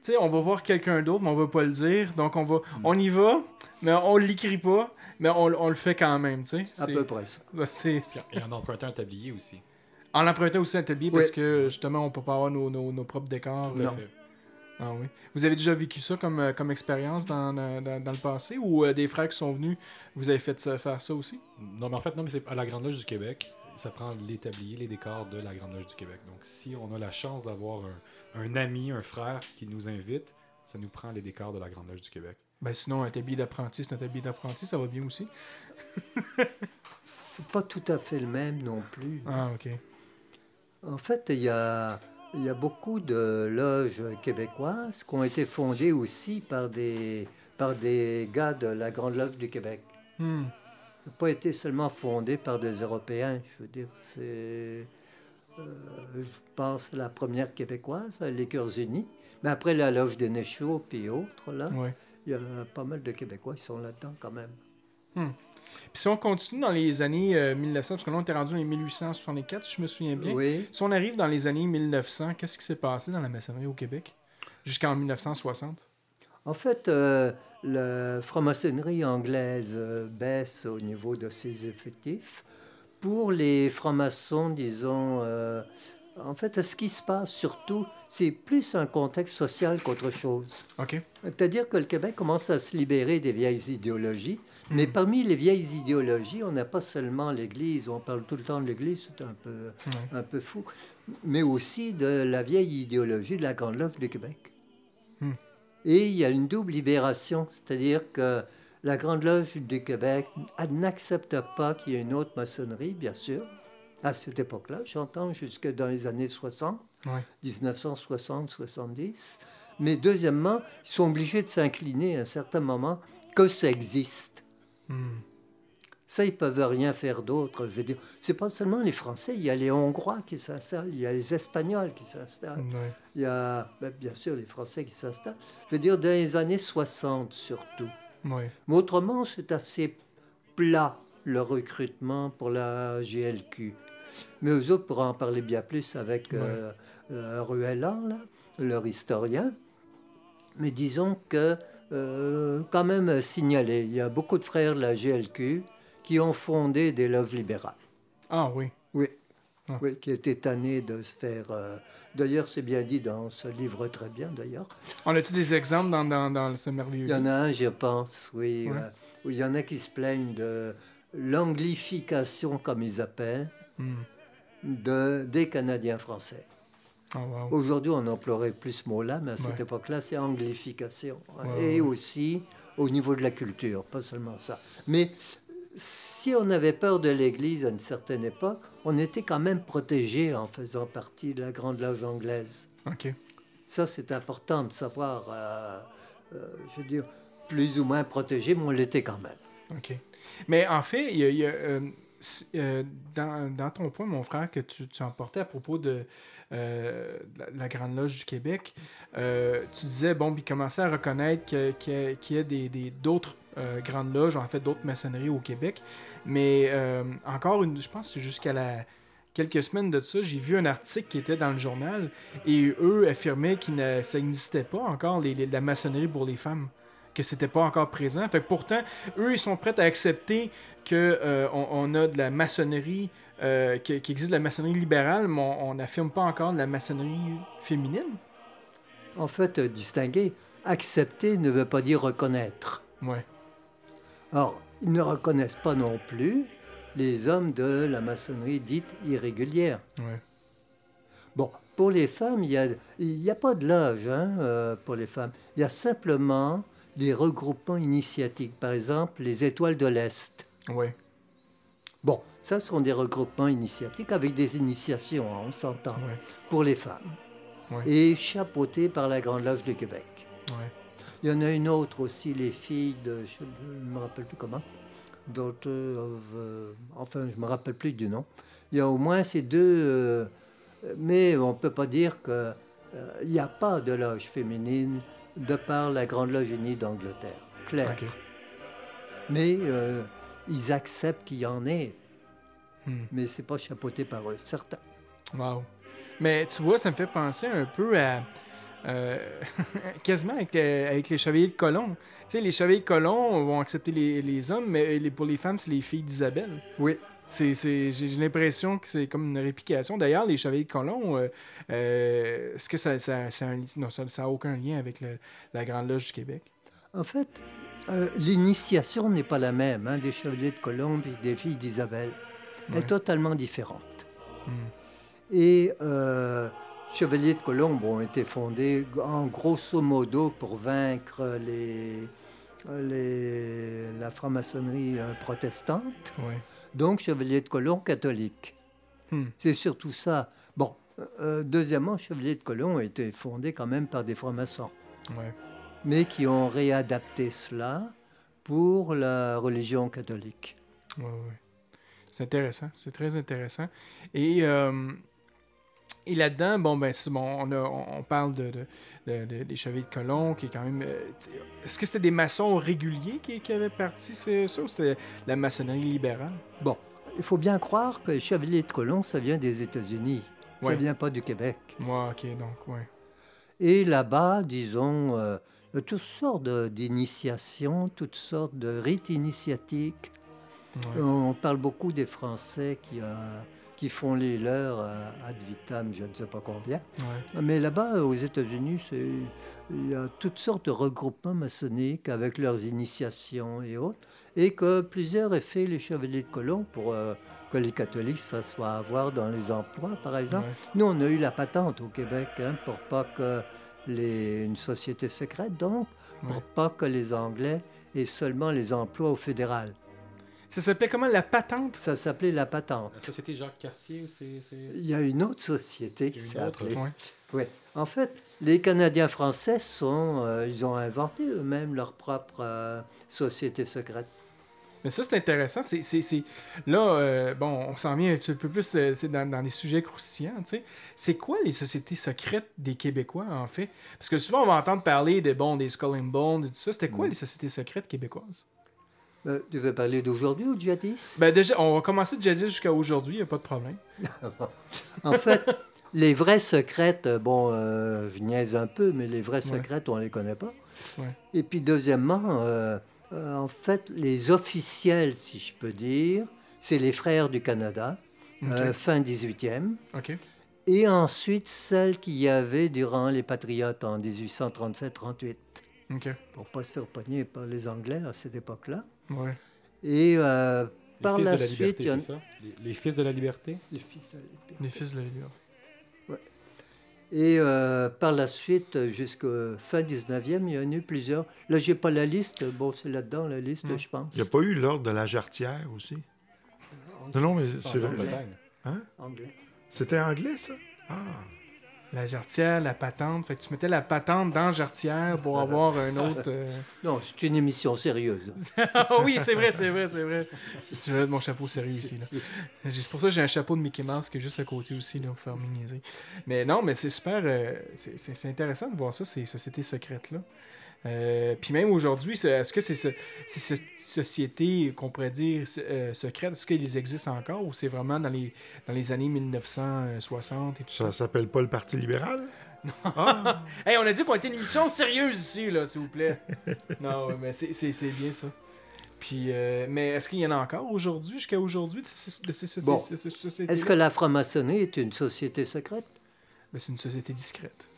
tu sais, on va voir quelqu'un d'autre, mais on va pas le dire. Donc, on va, on y va, mais on l'écrit pas, mais on, on le fait quand même, tu sais. À peu près ça. Ouais, c'est- c'est- Et en empruntant un tablier aussi. En empruntant aussi un tablier Oui. parce que justement, on peut pas avoir nos, nos- nos propres décors. Tout à Non. fait. Ah oui. Vous avez déjà vécu ça comme, euh, comme expérience dans, dans, dans- dans le passé ou euh, des frères qui sont venus, vous avez fait ça- faire ça aussi? Non, mais en fait, non, mais c'est à la Grande Loge du Québec. Ça prend les tabliers, les décors de la Grande Loge du Québec. Donc, si on a la chance d'avoir un, un ami, un frère qui nous invite, ça nous prend les décors de la Grande Loge du Québec. Ben sinon, un tablier d'apprenti, c'est un tablier d'apprenti, ça va bien aussi. C'est pas tout à fait le même non plus. Ah, ok. En fait, il y a, il y a beaucoup de loges québécoises qui ont été fondées aussi par des, par des gars de la Grande Loge du Québec. Hmm. Ça n'a pas été seulement fondé par des Européens. Je veux dire, c'est. euh, je pense la première québécoise, les Cœurs Unis. Mais après la Loge des Néchaux puis autres, là, Ouais. il y a pas mal de Québécois qui sont là-dedans quand même. Puis si on continue dans les années euh, 1900, parce que là, on était rendu en 1864, si je me souviens bien. Oui. Si on arrive dans les années 1900, qu'est-ce qui s'est passé dans la maçonnerie au Québec? Jusqu'en 1960? En fait, euh, la franc-maçonnerie anglaise euh, baisse au niveau de ses effectifs. Pour les francs-maçons, disons, euh, en fait, ce qui se passe surtout, c'est plus un contexte social qu'autre chose. OK. C'est-à-dire que le Québec commence à se libérer des vieilles idéologies. Mais parmi les vieilles idéologies, on n'a pas seulement l'Église, on parle tout le temps de l'Église, c'est un peu, un peu fou, mais aussi de la vieille idéologie de la Grande Loge du Québec. Hmm. Et il y a une double libération, c'est-à-dire que la Grande Loge du Québec n'accepte pas qu'il y ait une autre maçonnerie, bien sûr. À cette époque-là, j'entends jusque dans les années 60, Ouais. 1960-70. Mais deuxièmement, ils sont obligés de s'incliner à un certain moment que ça existe. Hmm. Ça, ils peuvent rien faire d'autre. Je veux dire, c'est pas seulement les Français, il y a les Hongrois qui s'installent, il y a les Espagnols qui s'installent, Ouais. il y a ben, bien sûr les Français qui s'installent. Je veux dire, dans les années 60 surtout. Ouais. Mais autrement, c'est assez plat le recrutement pour la GLQ. Mais eux autres pourront en parler bien plus avec euh, euh, Ruellan, là, leur historien. Mais disons que, euh, quand même euh, signaler, il y a beaucoup de frères de la GLQ qui ont fondé des loges libérales. Ah oui. Oui, Ah. oui qui étaient tannés de se faire... euh, D'ailleurs, c'est bien dit dans ce livre très bien, d'ailleurs. On a-tu des exemples dans, dans, dans ce merveilleux Il y en a un, je pense, oui, Ouais. où il y en a qui se plaignent de l'anglification, comme ils appellent, Hmm. de, des Canadiens français. Ah, wow. Aujourd'hui, on emploierait plus ce mot-là, mais à cette Ouais. époque-là, c'est anglification. hein. Et aussi au niveau de la culture, pas seulement ça. Mais si on avait peur de l'Église à une certaine époque, on était quand même protégé en faisant partie de la Grande Loge anglaise. OK. Ça, c'est important de savoir, euh, euh, je veux dire, plus ou moins protégé, mais on l'était quand même. OK. Mais en fait, il y a, il y a, euh, euh, dans, ton point, mon frère, que tu, emportais à propos de, euh, de la, Grande Loge du Québec, euh, tu disais, bon, il commençait à reconnaître qu'il y a, des, d'autres grandes loges, en fait, d'autres maçonneries au Québec. Mais encore, une, je pense que jusqu'à la quelques semaines de ça, j'ai vu un article qui était dans le journal et eux affirmaient que ça n'existait pas encore, la maçonnerie pour les femmes que c'était pas encore présent. Fait pourtant, eux, ils sont prêts à accepter que euh, on, on a de la maçonnerie, euh, existe de la maçonnerie libérale, mais on n'affirme pas encore de la maçonnerie féminine. En fait, euh, distinguer, accepter ne veut pas dire reconnaître. Ouais. Or, ils ne reconnaissent pas non plus les hommes de la maçonnerie dite irrégulière. Ouais. Bon, pour les femmes, il n'y a, y a pas de loge hein, euh, pour les femmes. Il y a simplement des regroupements initiatiques. Par exemple, les Étoiles de l'Est. Ouais. Bon, ça sont des regroupements initiatiques avec des initiations, hein, on s'entend, Ouais. pour les femmes. Ouais. Et chapeautés par la Grande Loge du Québec. Ouais. Il y en a une autre aussi, les filles de, je ne me rappelle plus comment, Daughter of, euh, enfin, je ne me rappelle plus du nom. Il y a au moins ces deux, euh, mais on ne peut pas dire qu'il n'y a pas de loge féminine de par la Grande Loge Unie d'Angleterre. Clair. Ok. Mais euh, ils acceptent qu'il y en ait, Hmm. mais c'est pas chapeauté par eux, certains. Wow. Mais tu vois, ça me fait penser un peu à. euh, quasiment avec, les- avec les chevaliers de colon. Tu sais, les chevaliers de colon vont accepter les, les hommes, mais les- pour les femmes, c'est les filles d'Isabelle. Oui. C'est, c'est- j'ai, l'impression que c'est comme une réplication. D'ailleurs, les chevaliers de colon, euh, euh, est-ce que ça, ça, ça a un- non, ça, ça a aucun lien avec le- la Grande Loge du Québec? En fait, euh, l'initiation n'est pas la même hein, des chevaliers de Colombe et des filles d'Isabelle. Elle est totalement différente. Hmm. Et euh, chevaliers de Colombe ont été fondés en grosso modo pour vaincre les, les, la franc-maçonnerie euh, protestante. Ouais. Donc, chevaliers de Colomb catholiques. Hmm. C'est surtout ça. Bon, euh, deuxièmement, chevaliers de Colomb ont été fondés quand même par des francs-maçons, Ouais. Mais qui ont réadapté cela pour la religion catholique. Ouais, ouais. C'est intéressant, c'est très intéressant. Et, euh, et là-dedans, bon, ben, bon, on, a- on- parle de, de- de- de- des chevaliers de colon, qui est quand même. euh, Est-ce que c'était des maçons réguliers qui, qui avaient parti c'est ça ou c'était la maçonnerie libérale? Bon, il faut bien croire que les chevaliers de Colomb, ça vient des États-Unis. Ça Ouais. vient pas du Québec. Moi, ok, donc, ouais. Et là-bas, disons, euh, toutes sortes d'initiations, toutes sortes de rites initiatiques. ouais. On parle beaucoup des Français qui, euh, qui font les leurs euh, ad vitam, je ne sais pas combien. ouais. Mais là-bas, aux États-Unis, il y a toutes sortes de regroupements maçonniques avec leurs initiations et autres, et que plusieurs aient fait les chevaliers de colomb pour euh, que les catholiques se soient avoir dans les emplois, par exemple. Ouais. Nous, on a eu la patente au Québec hein, pour pas que les, une société secrète, donc, pour Ouais. pas que les Anglais et seulement les emplois au fédéral. Ça s'appelait comment la patente? Ça s'appelait la patente. La société Jacques Cartier, c'est. c'est- Il y a une autre société qui Une s'est autre, appelée. Ouais. Oui. En fait, les Canadiens français sont, euh, ils ont inventé eux-mêmes leur propre euh, société secrète. Mais ça, c'est intéressant. C'est, c'est, c'est- Là, euh, bon, on s'en vient un petit peu plus euh, c'est dans, dans des sujets croustillants. tu sais. C'est quoi les sociétés secrètes des Québécois, en fait? Parce que souvent, on va entendre parler de, bon, des Skull and Bones et tout ça. C'était quoi Mm. les sociétés secrètes québécoises? Euh, tu veux parler d'aujourd'hui ou de jadis? Ben, déjà, on va commencer de jadis jusqu'à aujourd'hui, il n'y a pas de problème. En fait, les vraies secrètes, bon, euh, je niaise un peu, mais les vraies Ouais. secrètes, on les connaît pas. Ouais. Et puis, deuxièmement, euh, euh, en fait, les officiels, si je peux dire, c'est les frères du Canada, euh, fin 18e. Ok. Et ensuite, celles qu'il y avait durant les Patriotes en 1837-38, Ok. pour pas se faire pogner par les Anglais à cette époque-là. Ouais. Et euh, par la suite, les, les fils de la liberté? Les fils de la liberté. Les fils de la liberté. Et euh, par la suite, jusqu'à fin 19e, il y en a eu plusieurs. Là, j'ai pas la liste. Bon, c'est là-dedans, la liste, je pense. Il n'y a pas eu l'ordre de la jarretière aussi? Non, non, mais C'est Grande-Bretagne. Anglais. c'était anglais, ça? Ah, La jarretière, la patente. Fait que tu mettais la patente dans la jarretière pour avoir un autre. euh, Non, c'est une émission sérieuse. Ah oui, c'est vrai, c'est vrai, c'est vrai. Je vais mettre mon chapeau sérieux ici. Là. C'est pour ça que j'ai un chapeau de Mickey Mouse qui est juste à côté aussi, là, pour faire miniaiser. Mais non, mais c'est super. euh, c'est- c'est c'est intéressant de voir ça, ces sociétés secrètes-là. Euh, Puis même aujourd'hui, est-ce que c'est ce- c'est ces sociétés qu'on pourrait dire euh, secrètes, est-ce qu'elles existent encore ou c'est vraiment dans les, dans les années 1960 et tout ça? ça s'appelle pas le Parti libéral? Ah, Hey, on a dit qu'on était une émission sérieuse ici, là, s'il vous plaît. non, mais c'est- bien ça. Puis, euh, mais est-ce qu'il y en a encore aujourd'hui, jusqu'à aujourd'hui, de ces, ces- Bon. sociétés Est-ce que la franc-maçonnerie est une société secrète? Ben, c'est une société discrète.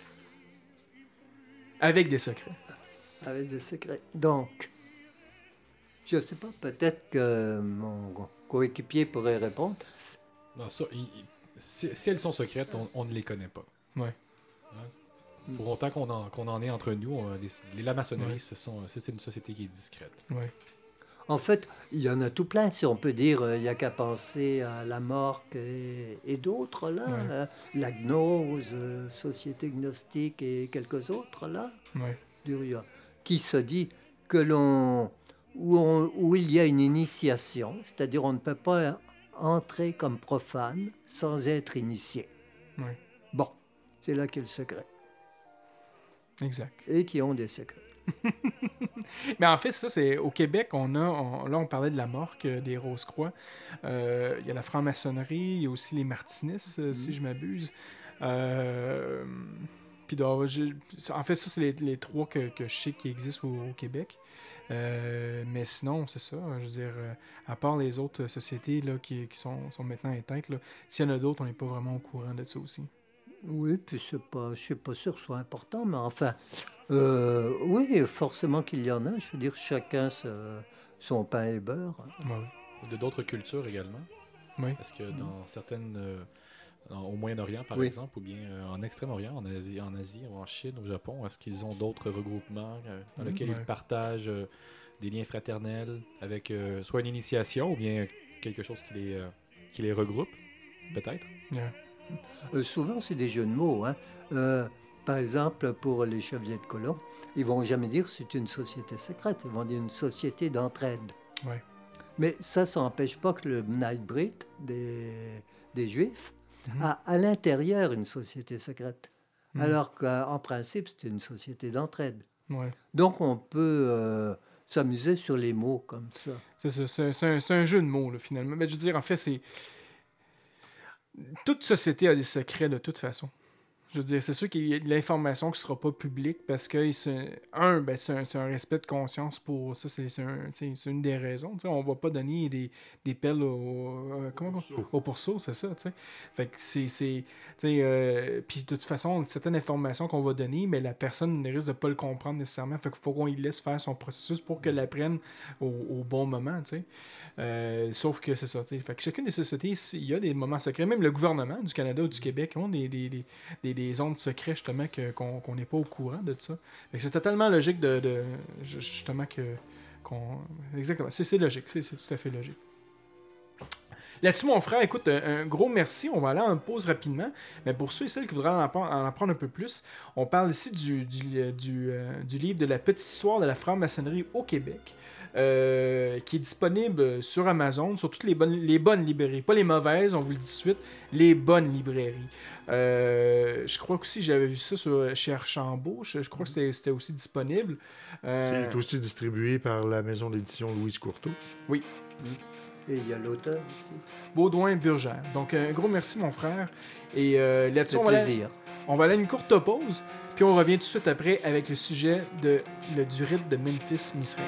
Avec des secrets. Avec des secrets. Donc, je sais pas, peut-être que mon coéquipier pourrait répondre. Non, ça, il- il- si, si elles sont secrètes, on, on ne les connaît pas. Ouais. Hein? Pour autant qu'on en, qu'on en est entre nous, on- les, les- la maçonnerie, Ouais. ce sont- c'est une société qui est discrète. Ouais. En fait, il y en a tout plein, si on peut dire. Il n'y a qu'à penser à la Morque et, et d'autres, là. Ouais. euh, la Gnose, euh, Société Gnostique et quelques autres, là. Ouais. Qui se dit que l'on où, on- où il y a une initiation, c'est-à-dire on ne peut pas entrer comme profane sans être initié. Ouais. Bon, c'est là qu'est le secret. Exact. Et qui ont des secrets. Mais en fait, ça, c'est au Québec, on a, on- là, on parlait de la morque, euh, des Rose-Croix. Euh, Il y a la franc-maçonnerie, il y a aussi les martinistes, euh, si je m'abuse. Euh, puis dans- je- en fait, ça, c'est les, les trois que, que je sais qui existent au, au Québec. Euh, mais sinon, c'est ça. Je veux dire, euh, à part les autres sociétés là, qui, qui sont, sont maintenant éteintes, là, s'il y en a d'autres, on n'est pas vraiment au courant de ça aussi. Oui, puis c'est pas, je suis pas sûr que ce soit important, mais enfin, euh, oui, forcément qu'il y en a. Je veux dire, chacun son pain et beurre. Ouais, ouais. De d'autres cultures également. Oui. Parce que dans certaines. Au Moyen-Orient, par Oui. exemple, ou bien euh, en Extrême-Orient, en Asie, en Asie, ou en Chine, au Japon, est-ce qu'ils ont d'autres regroupements euh, dans lesquels ouais. ils partagent euh, des liens fraternels avec soit une initiation ou bien quelque chose qui les, qui les regroupe, peut-être? Yeah. Souvent, c'est des jeux de mots. hein. Par exemple, pour les chevaliers de colon, ils vont jamais dire c'est une société secrète, ils vont dire une société d'entraide. Ouais. Mais ça, ça n'empêche pas que le Nightbreed des, des Juifs À l'intérieur une société secrète. Mhm. Alors qu'en principe, c'est une société d'entraide. Ouais. Donc, on peut euh, s'amuser sur les mots comme ça. C'est un, jeu de mots, là, finalement. Mais je veux dire, en fait, c'est. Toute société a des secrets de toute façon. Je veux dire, c'est sûr qu'il y a de l'information qui ne sera pas publique parce que, un, ben, c'est un, un respect de conscience pour ça. C'est un- une des raisons. tu sais, on ne va pas donner des, des pelles au, euh, comment on- au pourceau, c'est ça. tu sais. Fait que c'est. euh, Puis de toute façon, certaines informations qu'on va donner, mais la personne risque de ne pas le comprendre nécessairement. Fait qu'il faut qu'on lui laisse faire son processus pour qu'elle l'apprenne au, au bon moment. tu sais. Euh, sauf que c'est ça. tu sais. Chacune des sociétés, il y a des moments secrets. Même le gouvernement du Canada ou du Québec ont des, des, des, des, zones secrets justement qu'on n'est pas au courant de ça. C'est totalement logique de, de- ju- justement que qu'on- Exactement. C'est logique. C'est tout à fait logique. Là-dessus, mon frère, écoute, un, gros merci. On va aller en pause rapidement. Mais pour ceux et celles qui voudraient en apprendre, en apprendre un peu plus, on parle ici du, du, du, euh, du livre de la petite histoire de la franc-maçonnerie au Québec. Euh, qui est disponible sur Amazon, sur toutes les bonnes, les bonnes librairies. Pas les mauvaises, on vous le dit tout de suite, les bonnes librairies. Euh, je crois aussi j'avais vu ça sur, chez Archambault. Je, je crois que c'était aussi disponible. Euh, C'est aussi distribué par la maison d'édition Louise Courteau. oui, Et il y a l'auteur ici. Baudouin Burgère. Donc, un gros merci, mon frère. Et euh, là-dessus, C'est on va, aller, plaisir. on va aller à une courte pause, puis on revient tout de suite après avec le sujet de, le, du rite de Memphis Misraël.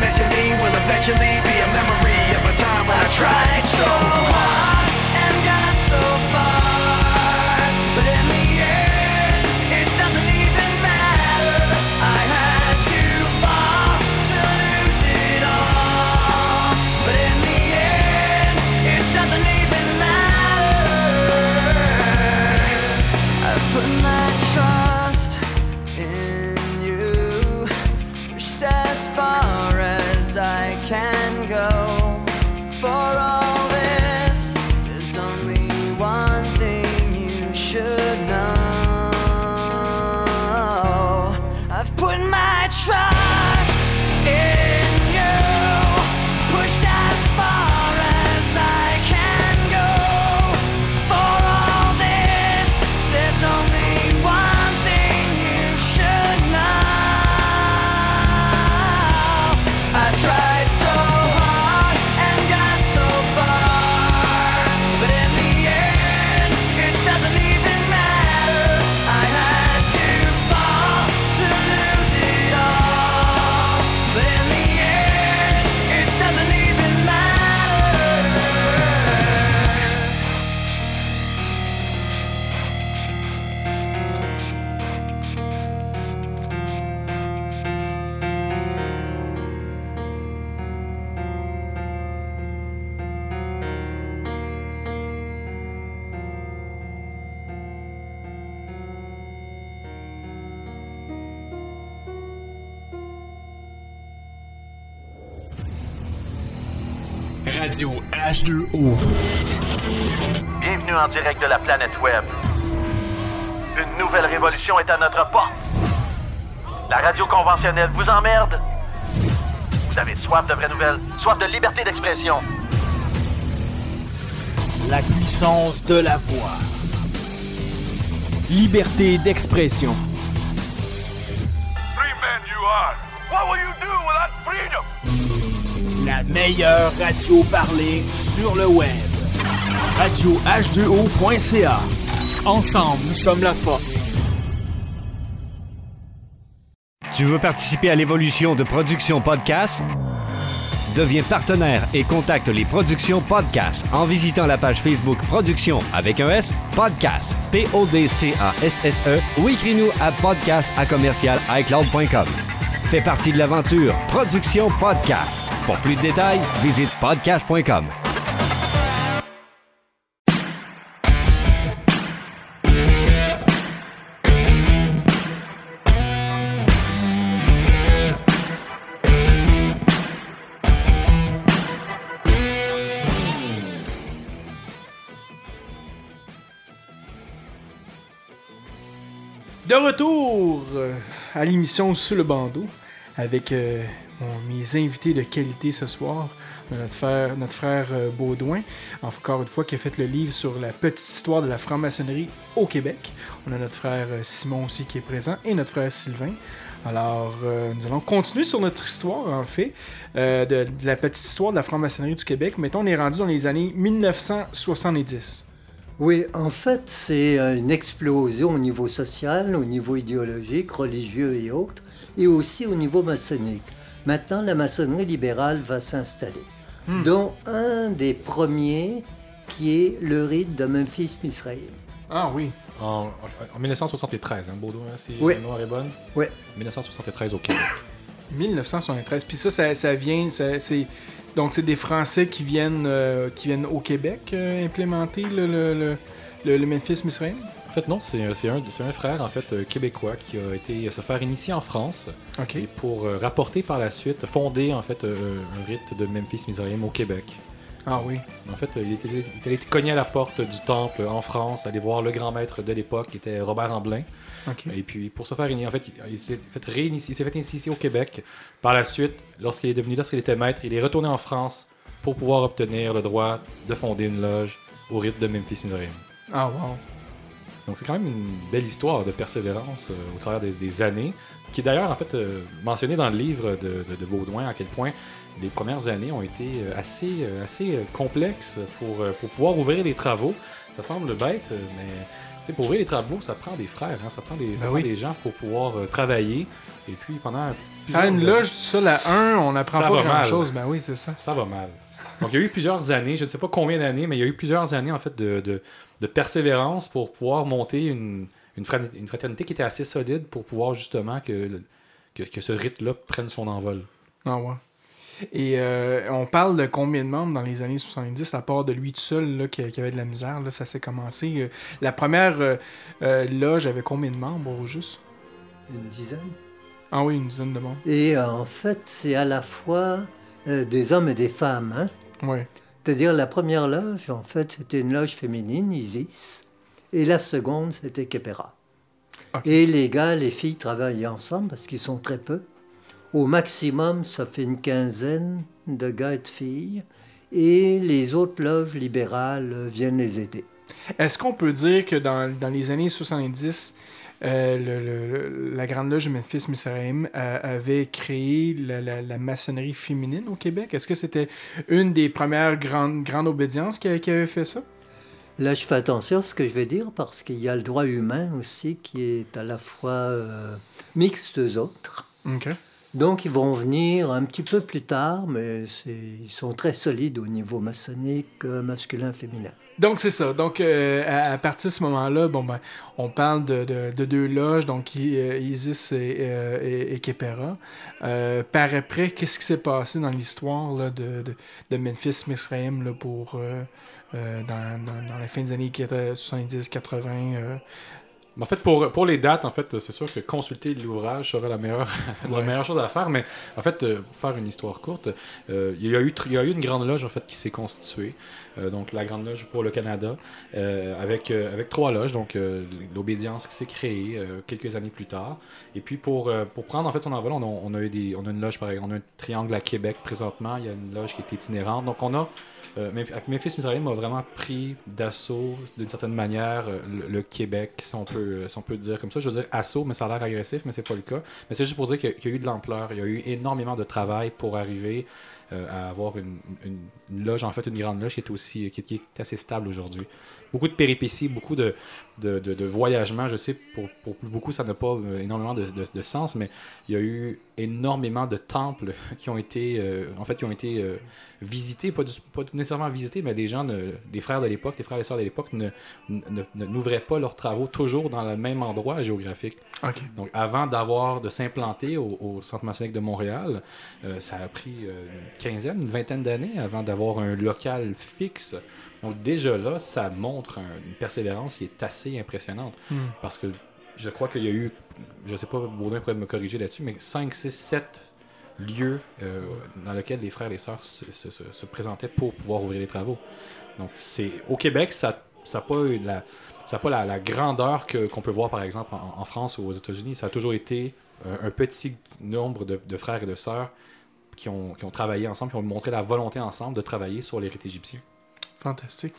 Meant to me will eventually be a memory of a time when I tried so hard H2O. Bienvenue en direct de la planète Web. Une nouvelle révolution est à notre porte. La radio conventionnelle vous emmerde. Vous avez soif de vraies nouvelles, soif de liberté d'expression. La puissance de la voix. Liberté d'expression. Free man you are. What will you do without freedom? La meilleure radio parlée sur le web. Radio H2O.ca. Ensemble, nous sommes la force. Tu veux participer à l'évolution de Production Podcast? Deviens partenaire et contacte les Productions Podcast en visitant la page Facebook Production avec un S, Podcast, P-O-D-C-A-S-S-E ou écris-nous à podcast à commercial iCloud.com. fait partie de l'aventure Production Podcast. Pour plus de détails, visite podcast.com. De retour à l'émission Sous le bandeau avec euh, mes invités de qualité ce soir. Notre frère, notre frère euh, Baudouin, encore une fois, qui a fait le livre sur la petite histoire de la franc-maçonnerie au Québec. On a notre frère euh, Simon aussi qui est présent et notre frère Sylvain. Alors, euh, nous allons continuer sur notre histoire, en fait, de, de la petite histoire de la franc-maçonnerie du Québec. Mettons, on est rendu dans les années 1970. Oui, en fait, c'est euh, une explosion au niveau social, au niveau idéologique, religieux et autres, et aussi au niveau maçonnique. Maintenant, la maçonnerie libérale va s'installer, Hmm. dont un des premiers qui est le rite de Memphis Misraël. Ah oui. En, en 1973, hein, Baudouin, si Oui. la mémoire est bonne. Oui. 1973 au Québec. 1973. Puis ça, ça, ça vient, ça- c'est donc c'est des Français qui viennent, euh, qui viennent au Québec euh, implémenter le, le, le, Memphis Misraël. En fait, non, c'est c'est un, c'est un frère en fait euh, québécois qui a été se faire initier en France et pour euh, rapporter par la suite, fonder en fait euh, un rite de Memphis Misraïm au Québec. Ah oui. En fait, il était, il était allé cogner à la porte du temple en France, aller voir le grand maître de l'époque, qui était Robert Amblin. Et puis, pour se faire initier, en fait, il, s'est fait réinitier, il s'est fait initier au Québec. Par la suite, lorsqu'il est devenu, lorsqu'il était maître, il est retourné en France pour pouvoir obtenir le droit de fonder une loge au rite de Memphis Misraïm. Ah wow. Donc c'est quand même une belle histoire de persévérance euh, au travers des, des années, qui est d'ailleurs en fait euh, mentionné dans le livre de, de- de Baudouin à quel point les premières années ont été euh, assez, euh, assez euh, complexes pour, pour pouvoir ouvrir les travaux. Ça semble bête, mais pour ouvrir les travaux, ça prend des frères, hein, ça prend des, ça Ben prend des gens pour pouvoir euh, travailler. Et puis pendant plusieurs une loge, seul à un, on n'apprend Ça pas va grand mal. chose. Ben oui, c'est ça. Ça va mal. Donc, il y a eu plusieurs années, je ne sais pas combien d'années, mais il y a eu plusieurs années en fait de, de- de persévérance pour pouvoir monter une, une, fra- une fraternité qui était assez solide pour pouvoir justement que, que, que ce rite-là prenne son envol. Ah ouais. Et euh, on parle de combien de membres dans les années 70, à part de lui tout seul là, qui, qui avait de la misère. Là, ça s'est commencé. euh, la première euh, loge avait combien de membres au juste? Une dizaine. Ah oui, une dizaine de membres. Et en fait, c'est à la fois des hommes et des femmes. Hein? Ouais. C'est-à-dire la première loge, en fait, c'était une loge féminine, Isis, et la seconde, c'était Kepera. Et les gars, les filles travaillent ensemble parce qu'ils sont très peu. Au maximum, ça fait une quinzaine de gars et de filles. Et les autres loges libérales viennent les aider. Est-ce qu'on peut dire que dans, dans les années 70, euh, le- le- le- la Grande Loge de Memphis Misraïm euh, avait créé la, la- la maçonnerie féminine au Québec? Est-ce que c'était une des premières grandes, grandes obédiences qui, avait fait ça? Là, je fais attention à ce que je vais dire parce qu'il y a le droit humain aussi qui est à la fois euh, mixte aux autres. Donc, ils vont venir un petit peu plus tard, mais ils sont très solides au niveau maçonnique, euh, masculin-féminin. Donc, c'est ça. Donc, euh, à, partir de ce moment-là, bon, ben, on parle de, de- de deux loges, donc euh, Isis et, euh, et, par après, qu'est-ce qui s'est passé dans l'histoire de, de, Memphis Misraïm là, pour, dans, dans- dans la fin des années 70-80? En fait, pour, pour les dates, en fait, c'est sûr que consulter l'ouvrage serait la meilleure, la Ouais. meilleure chose à faire. Mais en fait, euh, pour faire une histoire courte, euh, il, y a eu, tr- il y a eu une grande loge en fait qui s'est constituée. Euh, donc la grande loge pour le Canada, avec, avec trois loges. Donc l'obédience qui s'est créée quelques années plus tard. Et puis pour, pour prendre en fait son envol, on a, on a eu des, on a une loge par exemple, on a un triangle à Québec présentement. Il y a une loge qui est itinérante. Donc on a euh, Memphis Memphis Misraïm a vraiment pris d'assaut, d'une certaine manière, euh, le, le Québec, si on, peut, euh, si on peut dire comme ça. Je veux dire assaut, mais ça a l'air agressif, mais c'est pas le cas. Mais c'est juste pour dire qu'il y a- eu de l'ampleur, il y a eu énormément de travail pour arriver euh, à avoir une, une- une loge, en fait, une grande loge qui est aussi qui, qui est assez stable aujourd'hui. Beaucoup de péripéties, beaucoup de, de, de, de voyagements. Je sais, pour, pour beaucoup, ça n'a pas euh, énormément de, sens, mais il y a eu énormément de temples qui ont été, euh, en fait, qui ont été euh, visités, pas, du- pas nécessairement visités, mais les gens, ne- les frères de l'époque, les frères et sœurs de l'époque ne, ne- ne- n'ouvraient pas leurs travaux toujours dans le même endroit géographique. Donc, avant d'avoir de s'implanter au, au Centre maçonnique de Montréal, euh, ça a pris euh, quinzaine, une vingtaine d'années avant d'avoir un local fixe. Donc, déjà là, ça montre un- une persévérance qui est assez impressionnante. Hmm. Parce que je crois qu'il y a eu, je sais pas, Baudin pourrait me corriger là-dessus, mais 5, 6, 7 lieux euh, dans lesquels les frères et les sœurs se, se- se- se présentaient pour pouvoir ouvrir les travaux. Donc, c'est au Québec, ça n'a pas eu la, ça pas la, la grandeur que- qu'on peut voir, par exemple, en, en France ou aux États-Unis. Ça a toujours été euh, un petit nombre de, de frères et de sœurs qui ont, qui ont travaillé ensemble, qui ont montré la volonté ensemble de travailler sur les rites égyptiens. Fantastique.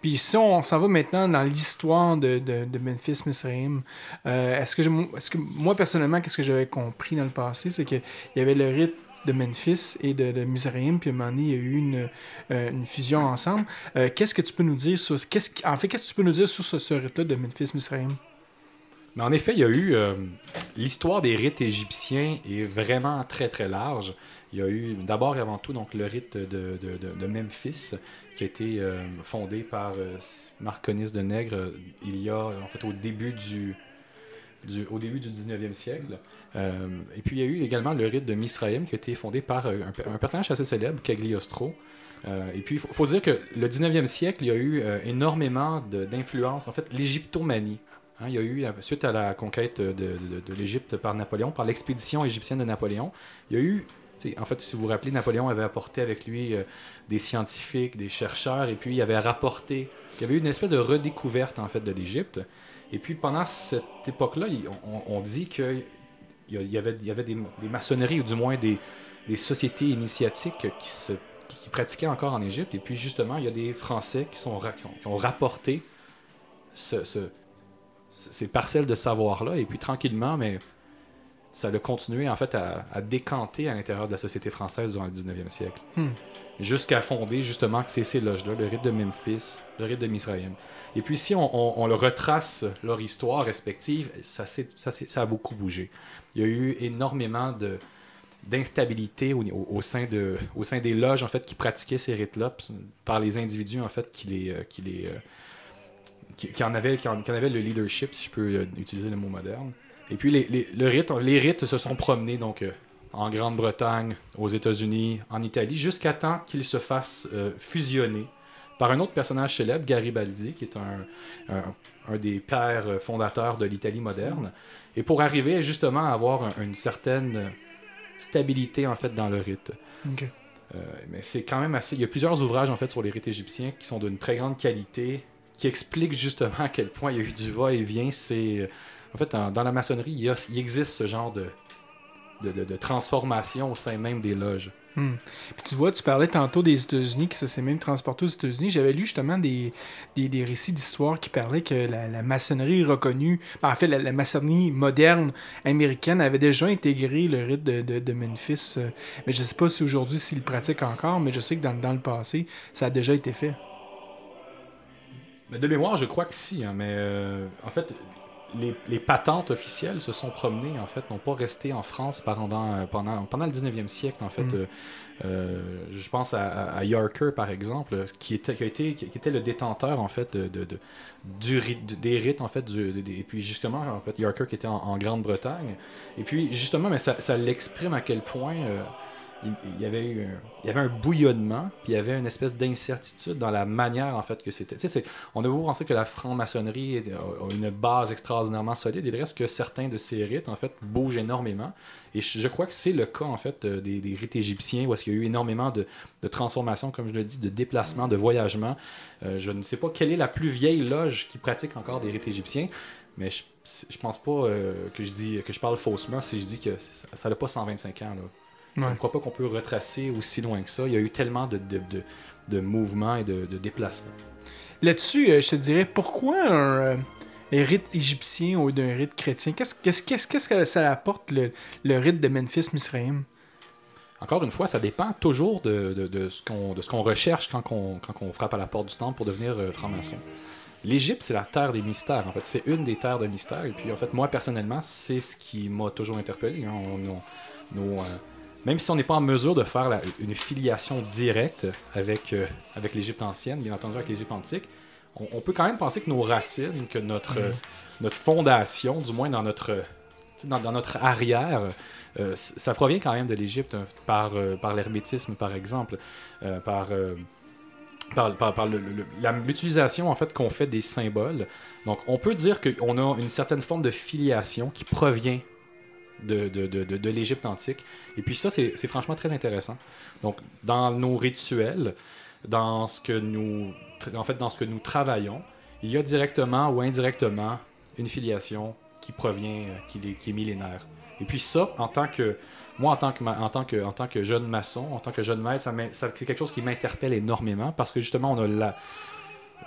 Puis si on s'en va maintenant dans l'histoire de, de, de Memphis Misraïm, euh, est-ce que, que moi personnellement, qu'est-ce que j'avais compris dans le passé, c'est qu'il y avait le rite de Memphis et de, de Misraïm, puis à un moment donné, il y a eu une, euh, une fusion ensemble. Euh, qu'est-ce que tu peux nous dire sur... Qu'est-ce, en fait, qu'est-ce que tu peux nous dire sur ce, ce rite-là de Memphis Misraïm? Mais en effet, il y a eu l'histoire des rites égyptiens est vraiment très très large. Il y a eu d'abord et avant tout donc le rite de, de, Memphis qui a été euh, fondé par euh, Marconis de Nègre euh, il y a en fait au début du, au début du 19e siècle. Et puis il y a eu également le rite de Misraïm qui a été fondé par un, pe- un personnage assez célèbre, Cagliostro. Et puis il faut, dire que le 19e siècle, il y a eu énormément d'influence, en fait l'égyptomanie. Hein, il y a eu, suite à la conquête de, de- l'Égypte par Napoléon, par l'expédition égyptienne de Napoléon, il y a eu, en fait, si vous vous rappelez, Napoléon avait apporté avec lui euh, des scientifiques, des chercheurs, et puis il avait rapporté, il y avait eu une espèce de redécouverte, en fait, de l'Égypte. Et puis pendant cette époque-là, on, dit qu'il y avait, des, des maçonneries, ou du moins des, sociétés initiatiques qui, pratiquaient encore en Égypte. Et puis justement, il y a des Français qui, sont, qui, ont, rapporté ce- ce- ces parcelles de savoir-là. Et puis tranquillement, mais ça a continué en fait à, à décanter à l'intérieur de la société française durant le 19e siècle. Hmm. Jusqu'à fonder justement ces, ces loges-là, le rite de Memphis, le rite de Misraïm. Et puis si on, on- on le retrace leur histoire respective, ça, a beaucoup bougé. Il y a eu énormément de d'instabilité au, au- au sein de au sein des loges en fait qui pratiquaient ces rites-là par les individus en fait qui les euh, qui les euh, qui, qui en avaient qui en, qui en avaient le leadership si je peux euh, utiliser le mot moderne et puis les, les, le rite, les rites se sont promenés donc euh, en Grande-Bretagne, aux États-Unis, en Italie, jusqu'à temps qu'ils se fassent euh, fusionner par un autre personnage célèbre, Garibaldi, qui est un, un, un des pères euh, fondateurs de l'Italie moderne, et pour arriver justement à avoir un- une certaine stabilité en fait dans le rite. Euh, mais c'est quand même assez. Il y a plusieurs ouvrages en fait sur les rites égyptiens qui sont d'une très grande qualité, qui expliquent justement à quel point il y a eu du va-et-vient. C'est en fait dans, dans la maçonnerie, il, y a- il existe ce genre de, de, de- de transformation au sein même des loges. Hmm. Puis tu vois, tu parlais tantôt des États-Unis, que ça s'est même transporté aux États-Unis. J'avais lu justement des, des, des récits d'histoire qui parlaient que la, la maçonnerie reconnue, en fait, la, la maçonnerie moderne américaine avait déjà intégré le rite de, de, de Memphis. euh, Mais je sais pas si aujourd'hui s'ils le pratiquent encore, mais je sais que dans, dans le passé, ça a déjà été fait. Mais de mémoire, je crois que si, hein, mais euh, en fait, les, les patentes officielles se sont promenées, en fait, n'ont pas resté en France pendant, euh, pendant, pendant le 19e siècle, en fait. Mm. Euh, euh, je pense à, à- Yarker, par exemple, qui était, qui, a été, qui était le détenteur, en fait, de, de- de- du rite- de- des rites, en fait, du- et puis justement, en fait, Yarker qui était en, en Grande-Bretagne. Et puis, justement, mais ça, ça l'exprime à quel point... euh, il, y avait eu un, il y avait un bouillonnement, puis il y avait une espèce d'incertitude dans la manière en fait que c'était. On a beau penser que la franc-maçonnerie a une base extraordinairement solide, il reste que certains de ces rites en fait bougent énormément. Et je crois que c'est le cas en fait euh, des, rites égyptiens où est-ce qu'il y a eu énormément de, de transformations, comme je le dis, de déplacements, de voyagements. Euh, je ne sais pas quelle est la plus vieille loge qui pratique encore des rites égyptiens. Mais je, je pense pas euh, que je dis que je parle faussement si je dis que ça n'a pas 125 ans. Là. Je Ouais. ne crois pas qu'on peut retracer aussi loin que ça. Il y a eu tellement de, de, de, de mouvements et de, de déplacements. Là-dessus, euh, je te dirais, pourquoi un, euh, un rite égyptien au lieu d'un rite chrétien? Qu'est-ce qu'est-ce- qu'est-ce que ça apporte le, le rite de Memphis Misraïm encore une fois, ça dépend toujours de, de- de ce qu'on recherche quand on, quand on frappe à la porte du temple pour devenir euh, franc-maçon. L'Égypte, c'est la terre des mystères. En fait, c'est une des terres de mystères. Et puis, en fait, moi, personnellement, c'est ce qui m'a toujours interpellé. hein. On- on- nos, euh, même si on n'est pas en mesure de faire la- une filiation directe avec, euh, avec l'Égypte ancienne, bien entendu avec l'Égypte antique, on, on peut quand même penser que nos racines, que notre, euh, notre fondation, du moins dans notre, dans, dans notre arrière, euh, ça provient quand même de l'Égypte hein, par, par l'hermétisme, par exemple, par, par, par- par l'utilisation en fait qu'on fait des symboles. Donc, on peut dire qu'on a une certaine forme de filiation qui provient de, de, de, de- l'Égypte antique. Et puis ça, c'est franchement très intéressant. Donc, dans nos rituels, dans ce que nous, en fait, dans ce que nous travaillons, il y a directement ou indirectement une filiation qui provient, euh, qui, est- qui est millénaire. Et puis ça, en tant que moi, en tant que, en tant que, en tant que jeune maçon, en tant que jeune maître, ça c'est quelque chose qui m'interpelle énormément parce que justement, on a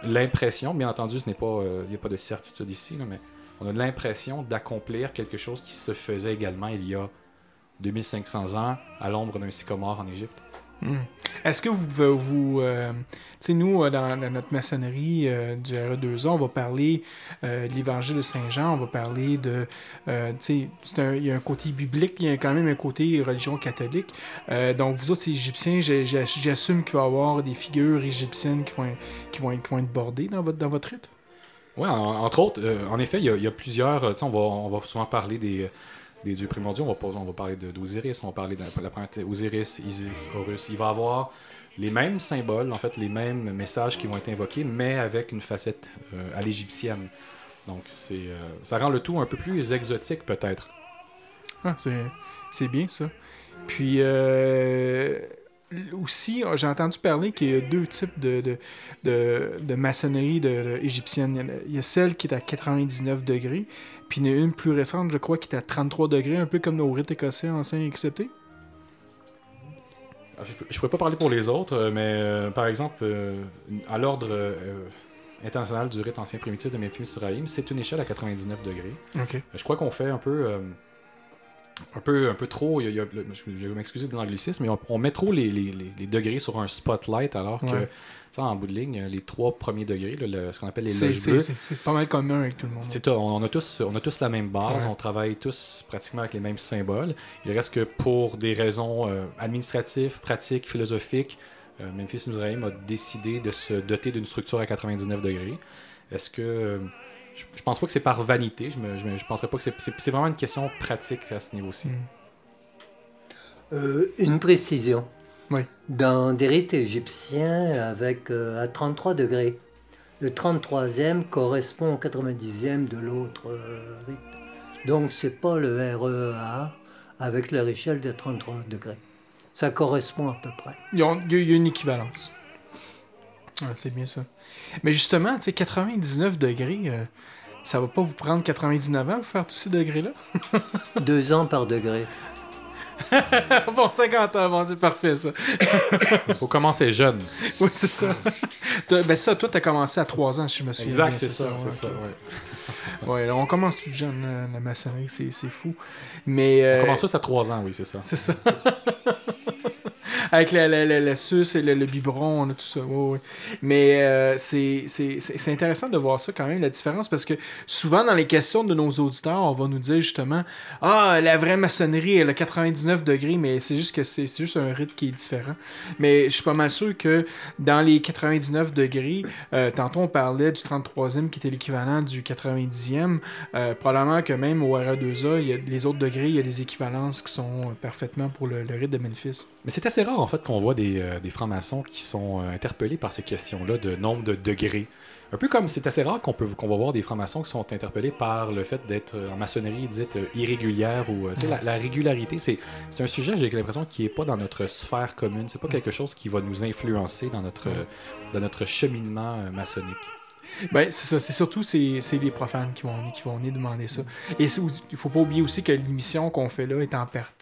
l'impression, bien entendu, ce n'est pas, euh, il n'y a pas de certitude ici, là, mais on a l'impression d'accomplir quelque chose qui se faisait également il y a 2500 ans à l'ombre d'un sycomore en Égypte. Hmm. Est-ce que vous pouvez vous. euh, tu sais, nous, euh, dans, notre maçonnerie euh, du RE2A, on va parler de l'évangile de Saint-Jean, on va parler de. tu sais, il y a un côté biblique, il y a quand même un côté religion catholique. Donc, vous autres, égyptiens, j'assume qu'il va y avoir des figures égyptiennes qui vont, qui vont, être, qui vont être bordées dans votre, dans votre rite? Oui, entre autres, euh, en effet, il y a, y a plusieurs. euh, on va, on va souvent parler des, des dieux primordiaux. On va, on va parler d'Osiris, on va parler de Osiris, Isis, Horus. Il va avoir les mêmes symboles, en fait, les mêmes messages qui vont être invoqués, mais avec une facette euh, à l'égyptienne. Donc, euh, ça rend le tout un peu plus exotique, peut-être. Ah, c'est, bien ça. Puis euh, aussi, j'ai entendu parler qu'il y a deux types de, de, de, de maçonnerie de, égyptienne. Il y a- celle qui est à 99 degrés, puis il y en a une plus récente, je crois, qui est à 33 degrés, un peu comme nos rites écossais anciens acceptés. Ah, Je ne pourrais pas parler pour les autres, euh, mais euh, par exemple, euh, à l'ordre euh, international du rite ancien primitif de Memphis-Suraïm, c'est une échelle à 99 degrés. Ok. Je crois qu'on fait un peu, euh, un peu, un peu trop. il y a- je vais m'excuser de l'anglicisme, mais on, on met trop les, les- les- degrés sur un spotlight, alors que, Ouais. en bout de ligne, les trois premiers degrés, là, le- ce qu'on appelle les loges c'est, bleues, c'est- pas mal commun avec tout le monde. c'est on, on a tous, on a tous la même base, Ouais. on travaille tous pratiquement avec les mêmes symboles. Il reste que pour des raisons euh, administratives, pratiques, philosophiques, euh, Memphis Mizraim a décidé de se doter d'une structure à 99 degrés. Est-ce que. Je, je pense pas que c'est par vanité, je, me, je, me- je penserais pas que c'est, c'est, c'est vraiment une question pratique à ce niveau-ci. Mm. Euh, une précision. Oui. Dans des rites égyptiens avec euh, à 33 degrés, le 33e correspond au 90e de l'autre euh, rite. Donc c'est pas le REA avec leur échelle de 33 degrés. Ça correspond à peu près. Il y a, il y a- il y a une équivalence. Ouais, c'est bien ça. Mais justement, tu sais, 99 degrés, euh, ça va pas vous prendre 99 ans pour faire tous ces degrés-là? Deux ans par degré. bon, 50 ans, bon, c'est parfait ça. Il faut commencer jeune. oui, c'est ça. Ben ça, toi, t'as commencé à 3 ans, si je me souviens Exact, bien, c'est ça, c'est ça. ouais. Ouais, là, on commence tout jeune, la, la maçonnerie, c'est c'est fou. Mais... euh, On commence ça à 3 ans, oui, c'est ça. C'est ça. Avec la, la, la, la suce et le, le biberon, on a tout ça. Mais euh, c'est intéressant de voir ça quand même, la différence, parce que souvent dans les questions de nos auditeurs, on va nous dire justement Ah, la vraie maçonnerie, elle a 99 degrés, mais c'est juste que c'est juste un rite qui est différent. Mais je suis pas mal sûr que dans les 99 degrés, euh, tantôt on parlait du 33e qui était l'équivalent du 90e. euh, probablement que même au RA2A, il y a les autres degrés, il y a des équivalences qui sont parfaitement pour le, le rite de Memphis. Mais c'est assez rare en fait qu'on voit des, euh, des francs-maçons qui sont euh, interpellés par ces questions-là de nombre de degrés. Un peu comme c'est assez rare qu'on peut qu'on va voir des francs-maçons qui sont interpellés par le fait d'être euh, en maçonnerie dite irrégulière ou tu sais, la, la régularité. C'est c'est un sujet, j'ai l'impression, qui est pas dans notre sphère commune. C'est pas quelque chose qui va nous influencer dans notre, euh, dans notre cheminement maçonnique. Ben, c'est ça. C'est surtout c'est, les profanes qui vont, qui vont venir demander ça. Et il faut pas oublier aussi que l'émission qu'on fait là est en perte.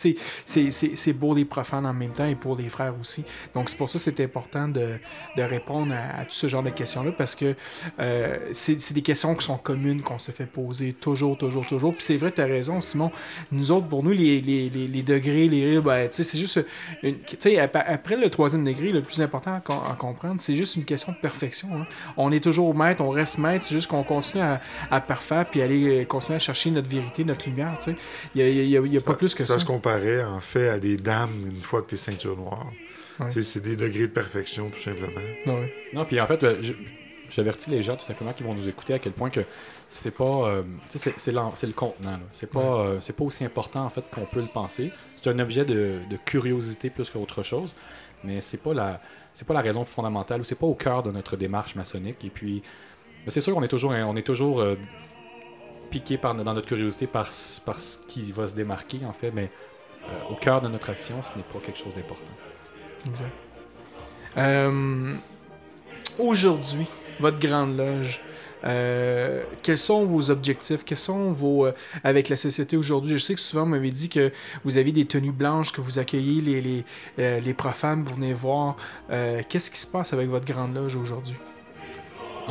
C'est, pour les profanes en même temps et pour les frères aussi. Donc, c'est pour ça que c'est important de, de répondre à, tout ce genre de questions-là parce que euh, c'est, des questions qui sont communes qu'on se fait poser toujours, toujours, toujours. Puis c'est vrai, tu as raison, Simon. Nous autres, pour nous, les, les, les, degrés, les ben, c'est juste. une- après le troisième degré, le plus important à comprendre, c'est juste une question de perfection. hein. On est toujours maître, on reste maître, c'est juste qu'on continue à, à parfaire puis aller euh, continuer à chercher notre vérité, notre lumière. tu sais. Il n'y a, il y a- il y a pas plus que ça. Ça se comparait en fait à des dames une fois que tu es ceinture noire. Ouais. C'est des degrés de perfection tout simplement. Ouais. Non, puis en fait, je- j'avertis les gens tout simplement qui vont nous écouter à quel point que c'est pas. euh, tu sais, c'est- le contenant. C'est pas, euh, c'est pas aussi important en fait qu'on peut le penser. C'est un objet de, de curiosité plus qu'autre chose, mais c'est pas la. C'est pas la raison fondamentale ou c'est pas au cœur de notre démarche maçonnique. Et puis, mais c'est sûr qu'on est toujours, on est toujours euh, piqué par, dans notre curiosité par, par ce qui va se démarquer en fait, mais euh, au cœur de notre action, ce n'est pas quelque chose d'important. Exact. Euh, Aujourd'hui, votre grande loge, quels sont vos objectifs? Quels sont vos. avec la société aujourd'hui? Je sais que souvent, vous m'avez dit que vous avez des tenues blanches, que vous accueillez les, les, les profanes pour venir voir. Qu'est-ce qui se passe avec votre grande loge aujourd'hui?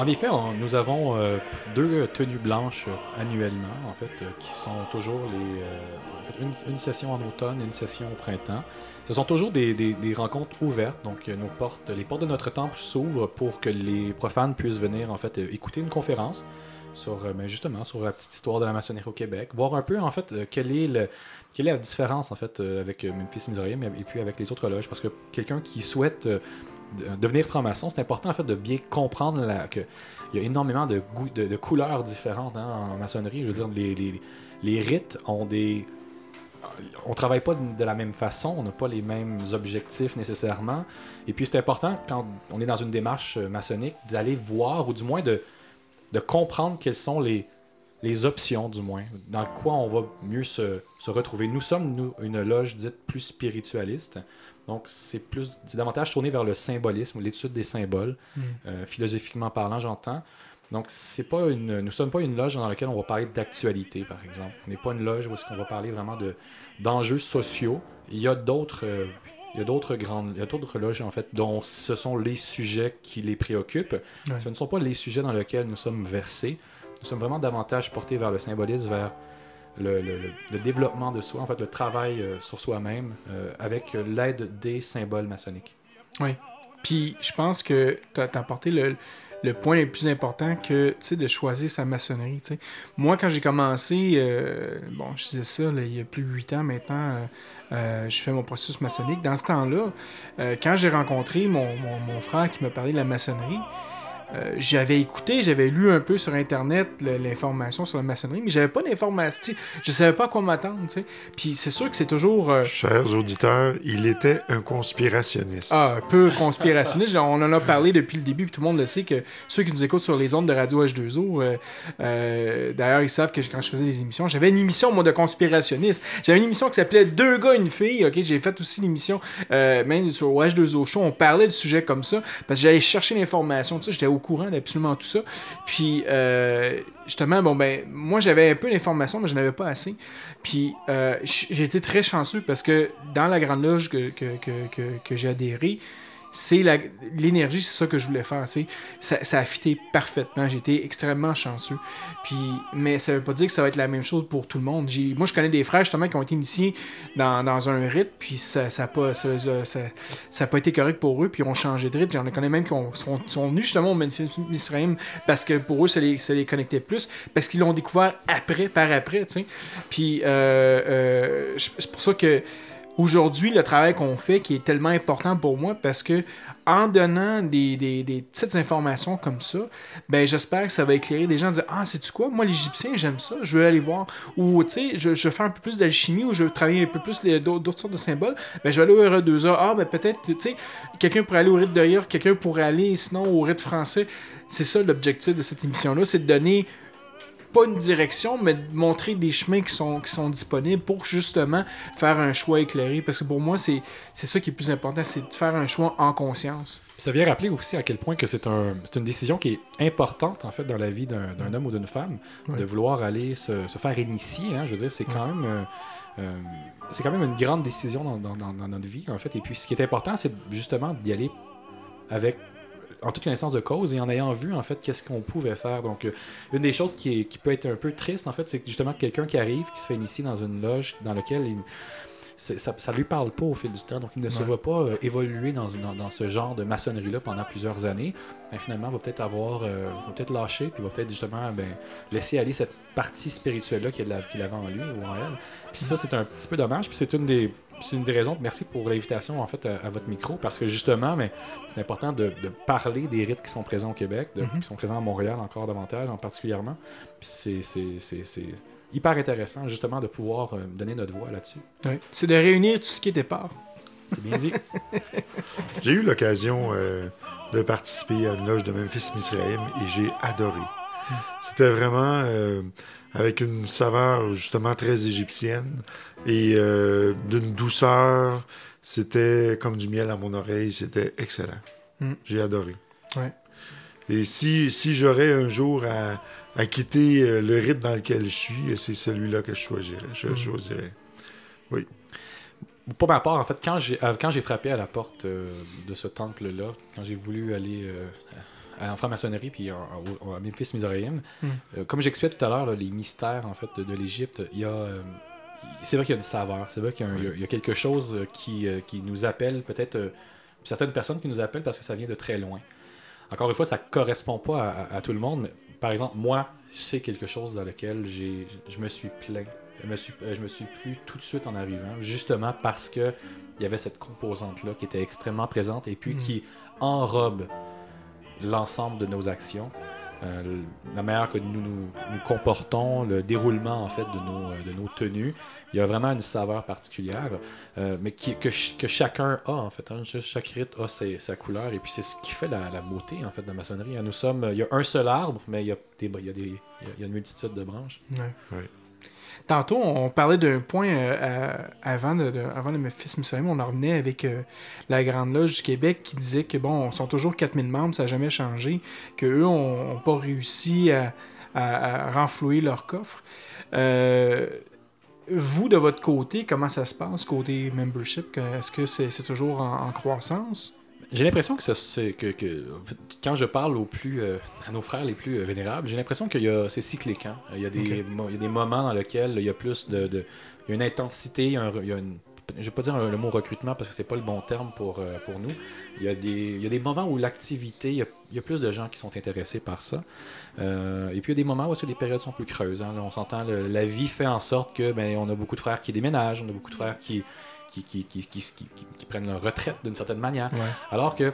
En effet, nous avons euh, deux tenues blanches euh, annuellement, en fait, euh, qui sont toujours les. une, session en automne une session au printemps. Ce sont toujours des, rencontres ouvertes, donc nos portes, les portes de notre temple s'ouvrent pour que les profanes puissent venir en fait écouter une conférence sur ben, sur la petite histoire de la maçonnerie au Québec, voir un peu en fait quelle est la différence en fait avec Memphis Missourium et puis avec les autres loges, parce que quelqu'un qui souhaite devenir franc-maçon, c'est important en fait de bien comprendre la, que il y a énormément de, couleurs différentes hein, en maçonnerie. Je veux dire, les, rites ont des. On travaille pas de la même façon, on n'a pas les mêmes objectifs nécessairement. Et puis c'est important, quand on est dans une démarche euh, maçonnique, d'aller voir, ou du moins de, comprendre quelles sont les, les options, du moins, dans quoi on va mieux se, se retrouver. Nous sommes, nous, une loge dite plus spiritualiste. Donc, c'est plus davantage tourné vers le symbolisme, l'étude des symboles, Mm. euh, philosophiquement parlant, j'entends. Donc, c'est pas une, nous ne sommes pas une loge dans laquelle on va parler d'actualité, par exemple. On n'est pas une loge où est-ce qu'on va parler vraiment de, d'enjeux sociaux. Il y a d'autres, euh, il y a d'autres grandes, il y a d'autres loges en fait dont ce sont les sujets qui les préoccupent. Ouais. Ce ne sont pas les sujets dans lesquels nous sommes versés. Nous sommes vraiment davantage portés vers le symbolisme, vers le, développement de soi, en fait, le travail euh, sur soi-même, euh, avec l'aide des symboles maçonniques. Oui. Puis je pense que tu as, apporté le, point le plus important que, tu sais, de choisir sa maçonnerie, tu sais. Moi, quand j'ai commencé, euh, bon, je disais ça, il y a plus de 8 ans maintenant, je fais mon processus maçonnique. Dans ce temps-là, quand j'ai rencontré mon, mon- mon frère qui m'a parlé de la maçonnerie, euh, j'avais écouté, j'avais lu un peu sur Internet l'information sur la maçonnerie, mais j'avais pas d'information. Je savais pas à quoi m'attendre, tu sais. Puis c'est sûr que c'est toujours... euh, Chers auditeurs, il était un conspirationniste. ah, un peu conspirationniste. On en a parlé depuis le début, puis tout le monde le sait que ceux qui nous écoutent sur les ondes de Radio H2O, euh, d'ailleurs, ils savent que quand je faisais les émissions, j'avais une émission, moi, de conspirationniste. J'avais une émission qui s'appelait Deux gars, une fille. Ok, j'ai fait aussi l'émission, même sur H2O Show, on parlait du sujet comme ça, parce que j'allais chercher l'information, tu sais, j'étais au courant d'absolument tout ça. Puis, euh, justement, bon, ben, moi, j'avais un peu d'informations, mais je n'avais pas assez. Puis, euh, j'ai été très chanceux parce que dans la Grande Loge que, que, que, que j'ai adhéré, c'est l'énergie, c'est ça que je voulais faire. Ça, ça a fité parfaitement. J'ai été extrêmement chanceux. Puis, mais ça veut pas dire que ça va être la même chose pour tout le monde. Moi, je connais des frères justement qui ont été initiés dans, dans un rite, puis ça n'a ça pas, ça, ça- pas été correct pour eux, puis ils ont changé de rite. J'en connais même qui ont- sont, sont venus justement au Memphis Misraim parce que pour eux, ça les, les connectait plus, parce qu'ils l'ont découvert après, par après. tu sais. Puis, euh, euh, c'est pour ça que aujourd'hui, le travail qu'on fait qui est tellement important pour moi parce que en donnant des, petites informations comme ça, ben j'espère que ça va éclairer des gens en disant Ah, sais-tu quoi, moi l'Égyptien, j'aime ça, je veux aller voir. Ou tu sais, je, je faire un peu plus d'alchimie ou je veux travailler un peu plus d'autres sortes de symboles, ben je vais aller au rite 2A. Ah, ben peut-être, tu sais, quelqu'un pourrait aller au rite de quelqu'un pourrait aller sinon au rite français. C'est ça l'objectif de cette émission-là, c'est de donner pas une direction, mais de montrer des chemins qui sont, qui sont disponibles pour justement faire un choix éclairé. Parce que pour moi, c'est c'est ça qui est le plus important, c'est de faire un choix en conscience. Ça vient rappeler aussi à quel point que c'est un, c'est une décision qui est importante en fait dans la vie d'un, d'un homme ou d'une femme, de vouloir aller se, se faire initier. hein. je veux dire, c'est quand même euh, euh, c'est quand même une grande décision dans, dans- dans- dans notre vie en fait. Et puis ce qui est important, c'est justement d'y aller avec en toute connaissance de cause et en ayant vu en fait qu'est-ce qu'on pouvait faire. Donc euh, une des choses qui, est- qui peut être un peu triste en fait, c'est que justement quelqu'un qui arrive, qui se fait initier dans une loge dans laquelle il ça, ça lui parle pas au fil du temps, donc il ne se voit pas euh, évoluer dans, dans, dans ce genre de maçonnerie-là pendant plusieurs années. Ben, finalement, il va peut-être avoir, euh, va peut-être lâcher, puis va peut-être justement ben, laisser aller cette partie spirituelle-là qu'il avait en lui ou en elle. Puis ça, c'est un petit peu dommage, puis c'est une des c'est une des raisons. Merci pour l'invitation en fait à, à votre micro parce que justement, mais c'est important de, de parler des rites qui sont présents au Québec, de- Mhm. qui sont présents à Montréal encore davantage, en particulièrement. C'est- hyper intéressant justement de pouvoir euh, donner notre voix là-dessus. C'est de réunir tout ce qui était part. C'est bien dit. J'ai eu l'occasion euh, de participer à une loge de Memphis Misraïm et j'ai adoré. C'était vraiment euh, avec une saveur justement très égyptienne et euh, d'une douceur. C'était comme du miel à mon oreille. C'était excellent. Mm. J'ai adoré. Ouais. Et si, si j'aurais un jour à, à quitter euh, le rythme dans lequel je suis, c'est celui-là que je choisirais. Je Mm. choisirais. Oui. Pour ma part, en fait, quand j'ai euh, quand j'ai frappé à la porte euh, de ce temple-là, quand j'ai voulu aller euh, en franc-maçonnerie puis à Memphis Misraïm, Mm. euh, comme j'expliquais tout à l'heure, les mystères en fait de, de l'Égypte, il y a euh, c'est vrai qu'il y a une saveur, c'est vrai qu'il y, a y quelque chose euh, qui, qui nous appelle, peut-être euh, certaines personnes qui nous appellent parce que ça vient de très loin. Encore une fois, ça correspond pas à, tout le monde, mais par exemple, moi, c'est quelque chose dans lequel j'ai, je me suis plaint. Je me suis, je me suis plu tout de suite en arrivant, justement parce que il y avait cette composante-là qui était extrêmement présente et puis Mm. qui enrobe l'ensemble de nos actions. Euh, la manière que nous, nous nous comportons, le déroulement en fait de nos, euh, de nos tenues, il y a vraiment une saveur particulière, euh, mais qui, que, ch- que chacun a en fait. hein. Juste Chaque rite a ses- sa couleur et puis c'est ce qui fait la, la beauté en fait de la maçonnerie. hein. Nous sommes, il y a un seul arbre, mais il y a, des, il y a, des, il y a- il y a une multitude de branches. Ouais. Ouais. Tantôt, on parlait d'un point euh, avant, de, de- avant on en revenait avec euh, la Grande Loge du Québec qui disait que bon, on sont toujours 4000 membres, ça n'a jamais changé, qu'eux n'ont pas réussi à, renflouer leur coffre. Euh, vous, de votre côté, comment ça se passe côté membership? Est-ce que c'est toujours en croissance? J'ai l'impression que, ça, quand je parle aux plus, euh, à nos frères les plus euh, vénérables, j'ai l'impression que c'est cyclique. hein. Il, y a des, mo- il y a des moments dans lesquels il y a plus de. de- il y a une intensité, il y a, un- il y a une. Je vais pas dire le mot recrutement parce que c'est pas le bon terme pour, euh, pour nous. Il y, a des, il y a des moments où l'activité, il y, a, il y a plus de gens qui sont intéressés par ça. Euh, et puis il y a des moments où est-ce que les périodes sont plus creuses. hein. Là, on s'entend, la vie fait en sorte que ben, on a beaucoup de frères qui déménagent, on a beaucoup de frères qui, qui, prennent leur retraite d'une certaine manière. Ouais. Alors que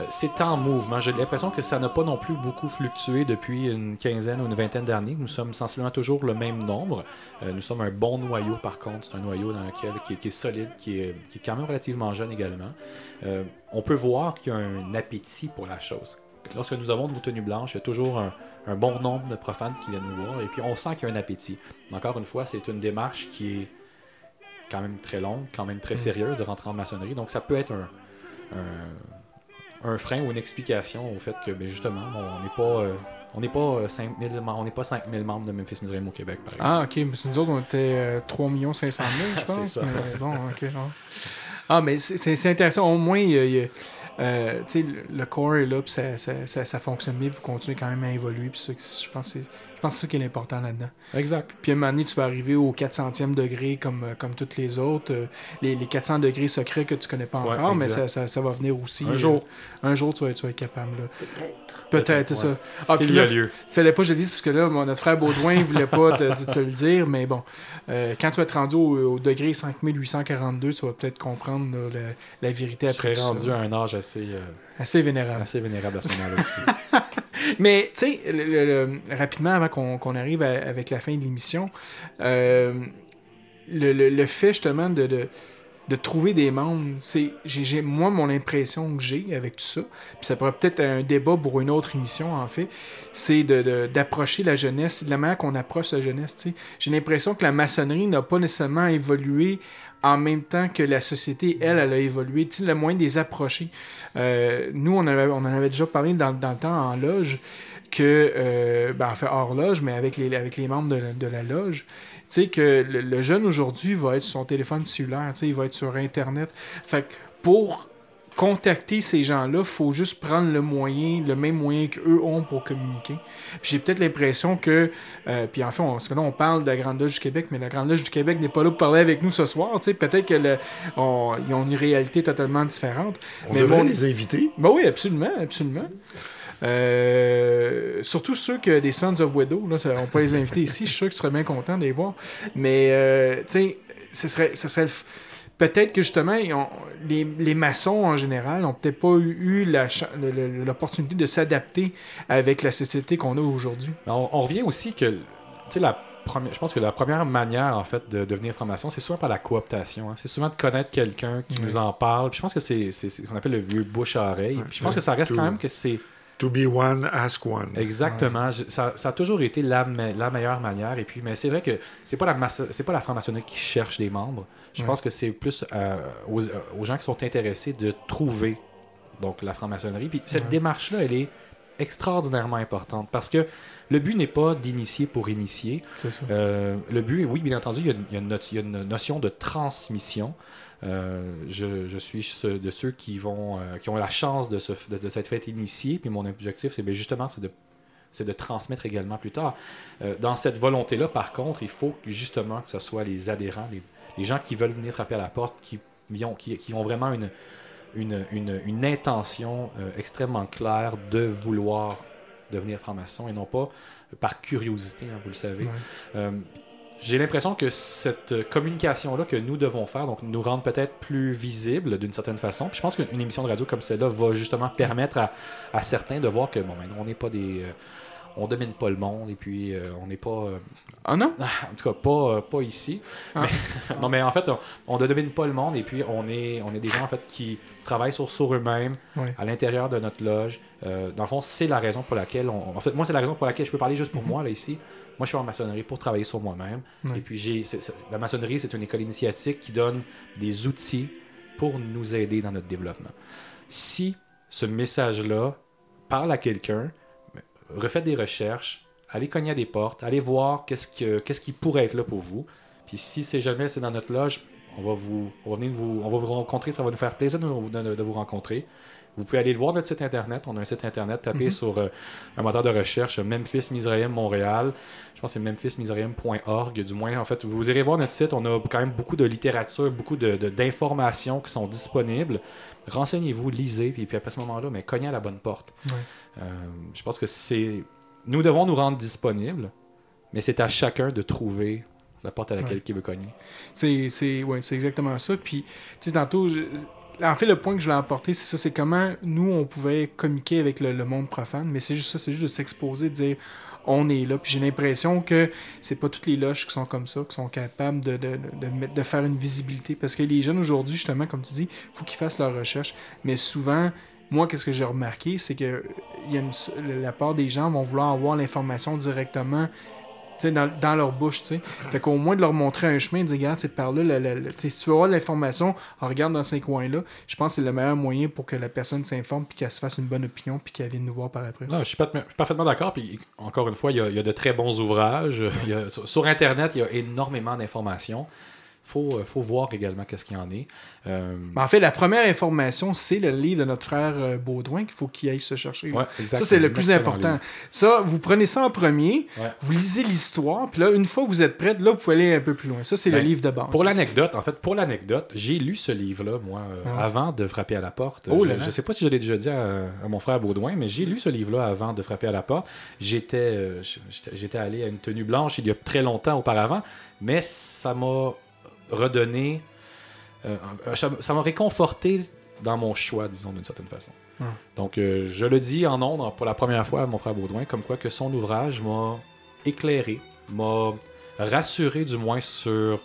euh, c'est en mouvement. J'ai l'impression que ça n'a pas non plus beaucoup fluctué depuis une quinzaine ou une vingtaine d'années. Nous sommes sensiblement toujours le même nombre. Euh, nous sommes un bon noyau, par contre. C'est un noyau dans lequel, qui, est, qui est solide, qui est, qui est quand même relativement jeune également. Euh, on peut voir qu'il y a un appétit pour la chose. Lorsque nous avons nos tenues blanches, il y a toujours un, un bon nombre de profanes qui viennent nous voir. Et puis on sent qu'il y a un appétit. Mais encore une fois, c'est une démarche qui est quand même très longue, quand même très sérieuse de rentrer en maçonnerie. Donc ça peut être un, un, un frein ou une explication au fait que ben, justement, on n'est pas, euh, on n'est pas, euh, 5000 mem- on n'est pas 5000 membres de Memphis Missouri au Québec, par exemple. Ah, ok. Mais nous autres, on était euh, 3 500 000, je pense. C'est ça. Mais bon, ok. non. Ah, mais c'est- intéressant. Au moins, il y a- il y a, euh, le- corps est là, puis ça, ça, ça, ça fonctionne bien, vous continuez quand même à évoluer, puis ça, je pense que pense que c'est ça qui est l'important là-dedans. Exact. Puis à un moment donné, tu vas arriver au 400e degré comme, euh, comme toutes les autres. euh, les, les 400 degrés secrets que tu connais pas Ouais, encore, mais ça, ça, ça va venir aussi. Un euh, jour. un jour, tu vas, être- tu vas être capable. là. Peut-être, c'est ouais. ça. Ah, S'il puis y a là, lieu. Fallait pas que je le dise parce que là, mon- notre frère Baudouin, il voulait pas te, te le dire, mais bon. Euh, quand tu vas être rendu au, au degré 5842, tu vas peut-être comprendre là, la, la vérité Je après serais tout rendu ça. à un âge assez, euh, Assez vénérable. assez vénérable à ce moment-là aussi. Mais, tu sais, rapidement, avant qu'on arrive avec la fin de l'émission, euh, le, le- fait justement de, de, trouver des membres, c'est moi mon impression que j'ai avec tout ça, puis ça pourrait peut-être un débat pour une autre émission en fait, c'est de, de- d'approcher la jeunesse, de la manière qu'on approche la jeunesse. J'ai l'impression que la maçonnerie n'a pas nécessairement évolué en même temps que la société, elle, elle a évolué. Tu sais, le moyen de les approcher. Euh, nous, on, avait, on en avait déjà parlé dans, dans le temps en loge, que, euh, ben, en fait, hors loge, mais avec les, avec les membres de, de la loge, tu sais, que le, le jeune aujourd'hui va être sur son téléphone cellulaire, tu sais, il va être sur Internet. Fait que pour contacter ces gens-là, faut juste prendre le moyen, le même moyen qu'eux ont pour communiquer. J'ai peut-être l'impression que, euh, puis en fait, on, parce que là on parle de la Grande Loge du Québec, mais la Grande Loge du Québec n'est pas là pour parler avec nous ce soir. Peut-être qu'ils ont une réalité totalement différente. On mais devrait mon- les inviter. ben oui, absolument, absolument. Euh, surtout ceux que des Sons of Widow, là, on peut les inviter ici, je suis sûr qu'ils seraient bien contents de les voir. Mais, euh, tu sais, ce serait, ce serait le Peut-être que justement, ont- les, les maçons en général n'ont peut-être pas eu, l'opportunité de s'adapter avec la société qu'on a aujourd'hui. On, on revient aussi que, tu sais, la première, je pense que la première manière, en fait, de devenir franc-maçon, c'est souvent par la cooptation. hein. C'est souvent de connaître quelqu'un qui nous en parle. Puis je pense que c'est ce qu'on appelle le vieux bouche à oreille. Puis je pense que ça reste quand même que c'est To be one, ask one. exactement. ça, ça a toujours été la, me- la meilleure manière. Et puis, mais c'est vrai que c'est pas la c'est pas la franc-maçonnerie qui cherche des membres. Je Ouais. pense que c'est plus euh, aux, euh, aux gens qui sont intéressés de trouver donc la franc-maçonnerie. Puis cette Ouais. démarche-là, elle est extraordinairement importante parce que le but n'est pas d'initier pour initier. Ça. Euh, le but, oui, bien entendu, il y a une, il y a une not- il y a une notion de transmission. Euh, je, je suis de ceux qui vont euh, qui ont la chance de, se, de, de s'être fait initier. Puis mon objectif, c'est bien justement c'est de, c'est de transmettre également plus tard. Euh, dans cette volonté-là, par contre, il faut que, justement que ce soit les adhérents, les, les gens qui veulent venir frapper à la porte, qui, qui ont, qui, qui ont vraiment une, une, une, une intention euh, extrêmement claire de vouloir devenir franc-maçon et non pas par curiosité, hein, vous le savez. Ouais. Euh, j'ai l'impression que cette communication-là que nous devons faire, donc nous rendre peut-être plus visibles d'une certaine façon. Puis je pense qu'une émission de radio comme celle-là va justement permettre à, à certains de voir que bon, ben, on n'est pas des. euh, on domine pas le monde et puis euh, on n'est pas. euh, Ah non? en tout cas, pas, euh, pas ici. Ah. Mais- non, mais en fait, on, ne domine pas le monde et puis on est, on est des gens en fait qui travaillent sur, sur eux-mêmes à l'intérieur de notre loge. Euh, dans le fond, c'est la raison pour laquelle. On, en fait, moi, c'est la raison pour laquelle je peux parler juste pour Mhm. moi là ici. Moi, je suis en maçonnerie pour travailler sur moi-même. Et puis, j'ai, la maçonnerie, c'est une école initiatique qui donne des outils pour nous aider dans notre développement. Si ce message-là parle à quelqu'un, ben, refaites des recherches, allez cogner à des portes, allez voir qu'est-ce, que, qu'est-ce qui pourrait être là pour vous. Puis si c'est jamais c'est dans notre loge, on va vous, on va venir vous, on va vous rencontrer, ça va nous faire plaisir de de- de vous rencontrer. Vous pouvez aller le voir notre site internet. On a un site internet, tapez Mhm. sur euh, un moteur de recherche Memphis Misraïm Montréal. Je pense que c'est memphismisraïm.org. Du moins, en fait, vous irez voir notre site. On a quand même beaucoup de littérature, beaucoup de, de- d'informations qui sont disponibles. Renseignez-vous, lisez, puis, puis après ce moment-là, mais cognez à la bonne porte. Ouais. Euh, je pense que c'est. Nous devons nous rendre disponibles, mais c'est à chacun de trouver la porte à laquelle Ouais. il veut cogner. C'est, ouais, c'est exactement ça. Puis, tu sais, tantôt, je- en fait, le point que je voulais apporter, c'est ça, c'est comment nous, on pouvait communiquer avec le, monde profane. Mais c'est juste ça, c'est juste de s'exposer, de dire, on est là. Puis j'ai l'impression que c'est pas toutes les loges qui sont comme ça, qui sont capables de, faire une visibilité. Parce que les jeunes aujourd'hui, justement, comme tu dis, faut qu'ils fassent leur recherche. Mais souvent, moi, qu'est-ce que j'ai remarqué, c'est que la part des gens vont vouloir avoir l'information directement dans, dans leur bouche, tu sais. Fait qu'au moins de leur montrer un chemin, de dire, regarde, c'est par là, si tu veux avoir l'information, regarde dans ces coins-là. Je pense que c'est le meilleur moyen pour que la personne s'informe puis qu'elle se fasse une bonne opinion puis qu'elle vienne nous voir par après. Non, je suis parfaitement d'accord. Puis encore une fois, il y a, y a de très bons ouvrages. Sur Internet, il y a énormément d'informations. Il faut, euh, faut voir également qu'est-ce qu'il y en est. Euh, en fait, la première information, c'est le livre de notre frère euh, Baudouin qu'il faut qu'il aille se chercher. Ouais, ça, c'est le plus excellent important. livre. Ça, vous prenez ça en premier, Ouais. vous lisez l'histoire, puis là, une fois que vous êtes prêts, là, vous pouvez aller un peu plus loin. Ça, c'est le Ben, livre de base. Pour l'anecdote, en fait, pour l'anecdote, j'ai lu ce livre-là, moi, euh, Ouais. avant de frapper à la porte. Oh je, je sais pas si je l'ai déjà dit à, à mon frère Baudouin, mais j'ai lu ce livre-là avant de frapper à la porte. J'étais, euh, j'étais, j'étais allé à une tenue blanche il y a très longtemps auparavant, mais ça m'a redonné, euh, ça m'a réconforté dans mon choix, disons, d'une certaine façon. Ouais. Donc, euh, je le dis en ondes pour la première fois à mon frère Baudouin, comme quoi que son ouvrage m'a éclairé, m'a rassuré du moins sur,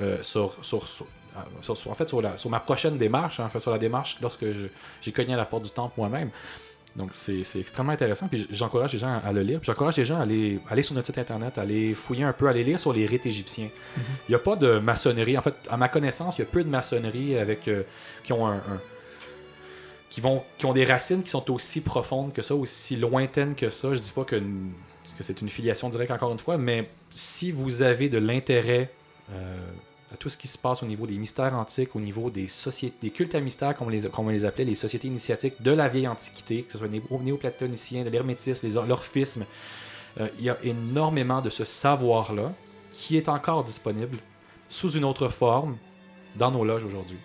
euh, sur, sur- sur- en fait, sur, la- sur ma prochaine démarche, hein, sur la démarche lorsque je- j'ai cogné à la porte du temple moi-même. Donc, c'est extrêmement intéressant. Puis j'encourage les gens à le lire. J'encourage les gens à aller, aller sur notre site internet, à aller fouiller un peu, à aller lire sur les rites égyptiens. Il n'y a pas de maçonnerie. En fait, à ma connaissance, il y a peu de maçonnerie avec, euh, qui ont un, un- qui, vont, qui ont des racines qui sont aussi profondes que ça, aussi lointaines que ça. Je dis pas que, que c'est une filiation directe, encore une fois, mais si vous avez de l'intérêt euh, à tout ce qui se passe au niveau des mystères antiques, au niveau des sociétés, des cultes à mystères, comme on les, comme on les appelait, les sociétés initiatiques de la vieille antiquité, que ce soit les néo- néoplatoniciens, de l'hermétisme, l'orphisme, euh, il y a énormément de ce savoir-là qui est encore disponible sous une autre forme dans nos loges aujourd'hui.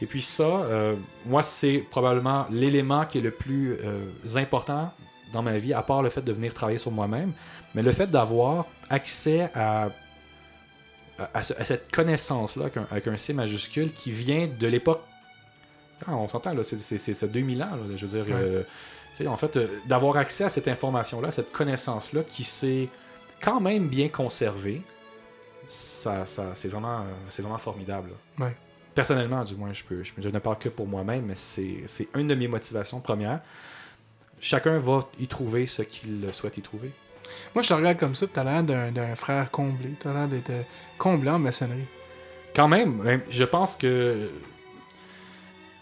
Et puis ça, euh, moi, c'est probablement l'élément qui est le plus euh, important dans ma vie, à part le fait de venir travailler sur moi-même, mais le fait d'avoir accès à, à, à ce- à cette connaissance-là, avec un, avec un C majuscule, qui vient de l'époque... Ah, on s'entend, là, c'est- c'est c'est- c'est 2000 ans, là, je veux dire... Ouais. euh, en fait, euh, d'avoir accès à cette information-là, cette connaissance-là, qui s'est quand même bien conservée, ça, ça, c'est vraiment, c'est vraiment formidable. Ouais. Personnellement, du moins, je, peux, je, je ne parle que pour moi-même, mais c'est, c'est une de mes motivations premières. Chacun va y trouver ce qu'il souhaite y trouver. Moi, je te regarde comme ça, tu as l'air d'un frère comblé. Tu as l'air d'être euh, comblé en maçonnerie. Quand même, je pense que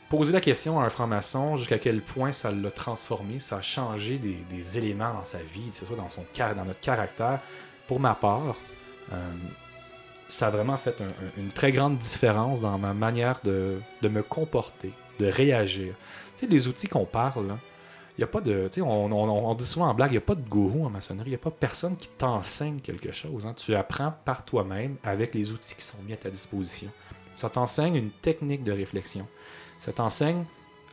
poser la question à un franc-maçon, jusqu'à quel point ça l'a transformé, ça a changé des, des éléments dans sa vie, que ce soit dans, son, dans notre caractère, pour ma part, euh, ça a vraiment fait un- un- une très grande différence dans ma manière de, de me comporter, de réagir. Tu sais, les outils qu'on parle, là, y a pas de. On, on- dit souvent en blague, il n'y a pas de gourou en maçonnerie, il n'y a pas personne qui t'enseigne quelque chose. hein. Tu apprends par toi-même avec les outils qui sont mis à ta disposition. Ça t'enseigne une technique de réflexion. Ça t'enseigne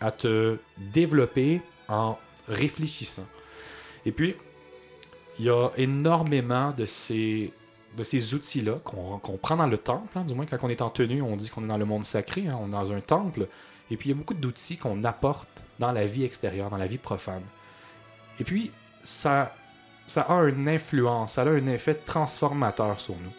à te développer en réfléchissant. Et puis, il y a énormément de ces, de ces outils-là qu'on qu'on prend dans le temple. hein. Du moins, quand on est en tenue, on dit qu'on est dans le monde sacré, hein, on est dans un temple. Et puis, il y a beaucoup d'outils qu'on apporte dans la vie extérieure, dans la vie profane. Et puis, ça, ça a une influence, ça a un effet transformateur sur nous.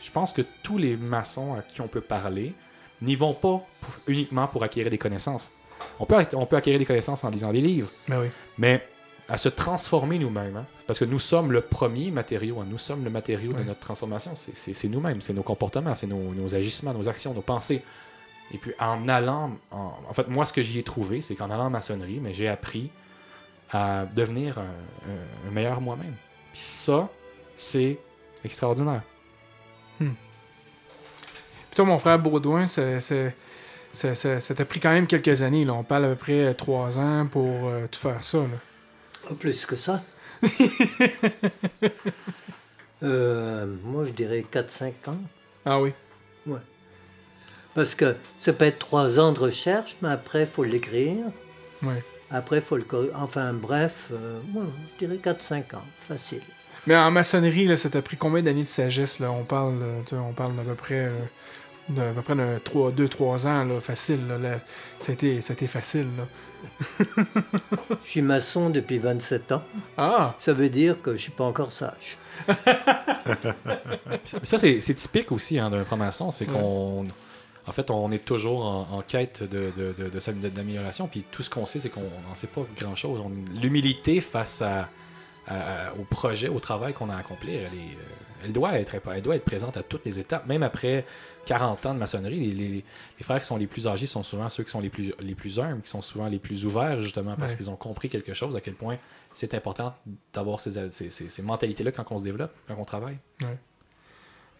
Je pense que tous les maçons à qui on peut parler n'y vont pas pour- uniquement pour acquérir des connaissances. On peut, on peut acquérir des connaissances en lisant des livres, Ben oui. mais à se transformer nous-mêmes. hein. Parce que nous sommes le premier matériau, hein. nous sommes le matériau de notre transformation. C'est- nous-mêmes, c'est nos comportements, c'est nos, nos agissements, nos actions, nos pensées. Et puis en allant, en, en fait, moi ce que j'y ai trouvé, c'est qu'en allant en maçonnerie, mais j'ai appris à devenir un, un- un meilleur moi-même. Puis ça, c'est extraordinaire. Puis toi, mon frère Baudouin, c'est- c'est- c'est- c'est- ça t'a pris quand même quelques années. Là. On parle à peu près euh, trois ans pour euh, tout faire ça. Là. Pas plus que ça. Euh, moi, je dirais 4-5 ans. Ah oui. Parce que ça peut être 3 ans de recherche, mais après, il faut l'écrire. Ouais. Après, il faut le corriger. Enfin, bref, euh, ouais, je dirais 4-5 ans. Facile. Mais en maçonnerie, là, ça t'a pris combien d'années de sagesse? Là? On parle, euh, on parle d'à peu près, euh, de, à peu près de 2-3 ans, là, facile. Là, Là, ça, a été, ça a été facile. Là. Je suis maçon depuis 27 ans. Ah! Ça veut dire que je suis pas encore sage. Ça, c'est typique aussi hein, d'un franc-maçon, c'est Ouais. En fait, on est toujours en, en quête de, de, de- d'amélioration, puis tout ce qu'on sait, c'est qu'on n'en sait pas grand-chose. L'humilité face à, à- à- au projet, au travail qu'on a à accomplir, elle, est, euh, elle, doit être, elle doit être présente à toutes les étapes. Même après 40 ans de maçonnerie, les, les- les frères qui sont les plus âgés sont souvent ceux qui sont les plus, les plus humbles, qui sont souvent les plus ouverts, justement, parce Ouais. qu'ils ont compris quelque chose, à quel point c'est important d'avoir ces, ces- ces- ces mentalités-là quand on se développe, quand on travaille.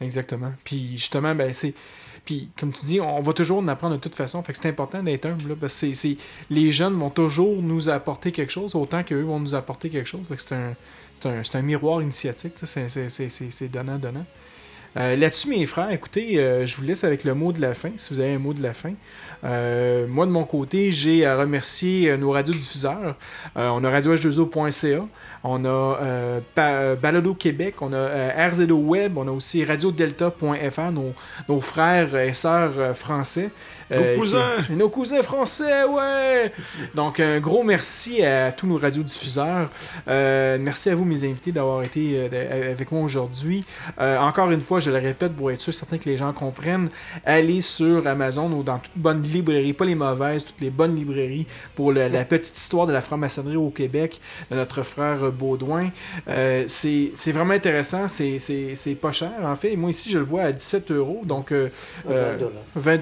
Exactement. Puis justement, ben c'est. Puis comme tu dis, on va toujours en apprendre de toute façon. Fait que c'est important d'être humble. Là, parce que c'est- les jeunes vont toujours nous apporter quelque chose autant qu'eux vont nous apporter quelque chose. Fait que c'est un, c'est un, c'est un miroir initiatique. C'est- C'est donnant-donnant. Euh, Là-dessus, mes frères, écoutez, euh, je vous laisse avec le mot de la fin, si vous avez un mot de la fin. Euh, moi, de mon côté, j'ai à remercier nos radiodiffuseurs. On a radioh2o.ca, on a euh, Pa- Balado Québec, on a euh, RZO Web, on a aussi radiodelta.fr, nos, nos frères et sœurs euh, français. Nos cousins. qui- nos cousins français, ouais! Donc, un gros merci à tous nos radiodiffuseurs. Euh, merci à vous, mes invités, d'avoir été euh, avec moi aujourd'hui. Euh, encore une fois, je le répète pour être sûr, certain que les gens comprennent, allez sur Amazon ou dans toute bonne librairie, pas les mauvaises, toutes les bonnes librairies pour le- la petite histoire de la franc-maçonnerie au Québec de notre frère euh, Baudouin. Euh, c'est c'est vraiment intéressant, c'est- c'est c'est pas cher en fait. Moi ici, je le vois à 17 euros, donc euh, euh, 20 dollars. 20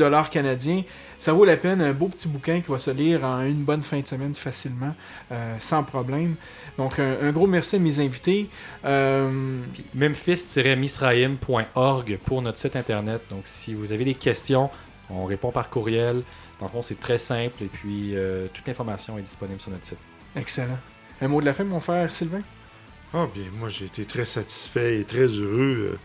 Ça vaut la peine, un beau petit bouquin qui va se lire en une bonne fin de semaine facilement, euh, sans problème. Donc, un, un gros merci à mes invités. Euh, Memphis-misraïm.org pour notre site internet. Donc, si vous avez des questions, on répond par courriel. Dans le fond, c'est très simple et puis euh, toute l'information est disponible sur notre site. excellent. Un mot de la fin, mon frère Sylvain? Ah bien, moi j'ai été très satisfait et très heureux euh,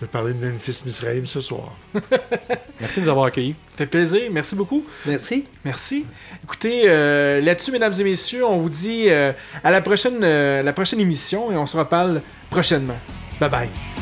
de parler de Memphis Misraïm ce soir. Merci de nous avoir accueillis. Fait plaisir, merci beaucoup. Merci. Merci. Écoutez, euh, là-dessus, mesdames et messieurs, on vous dit euh, à la prochaine, euh, la prochaine émission et on se reparle prochainement. Bye bye.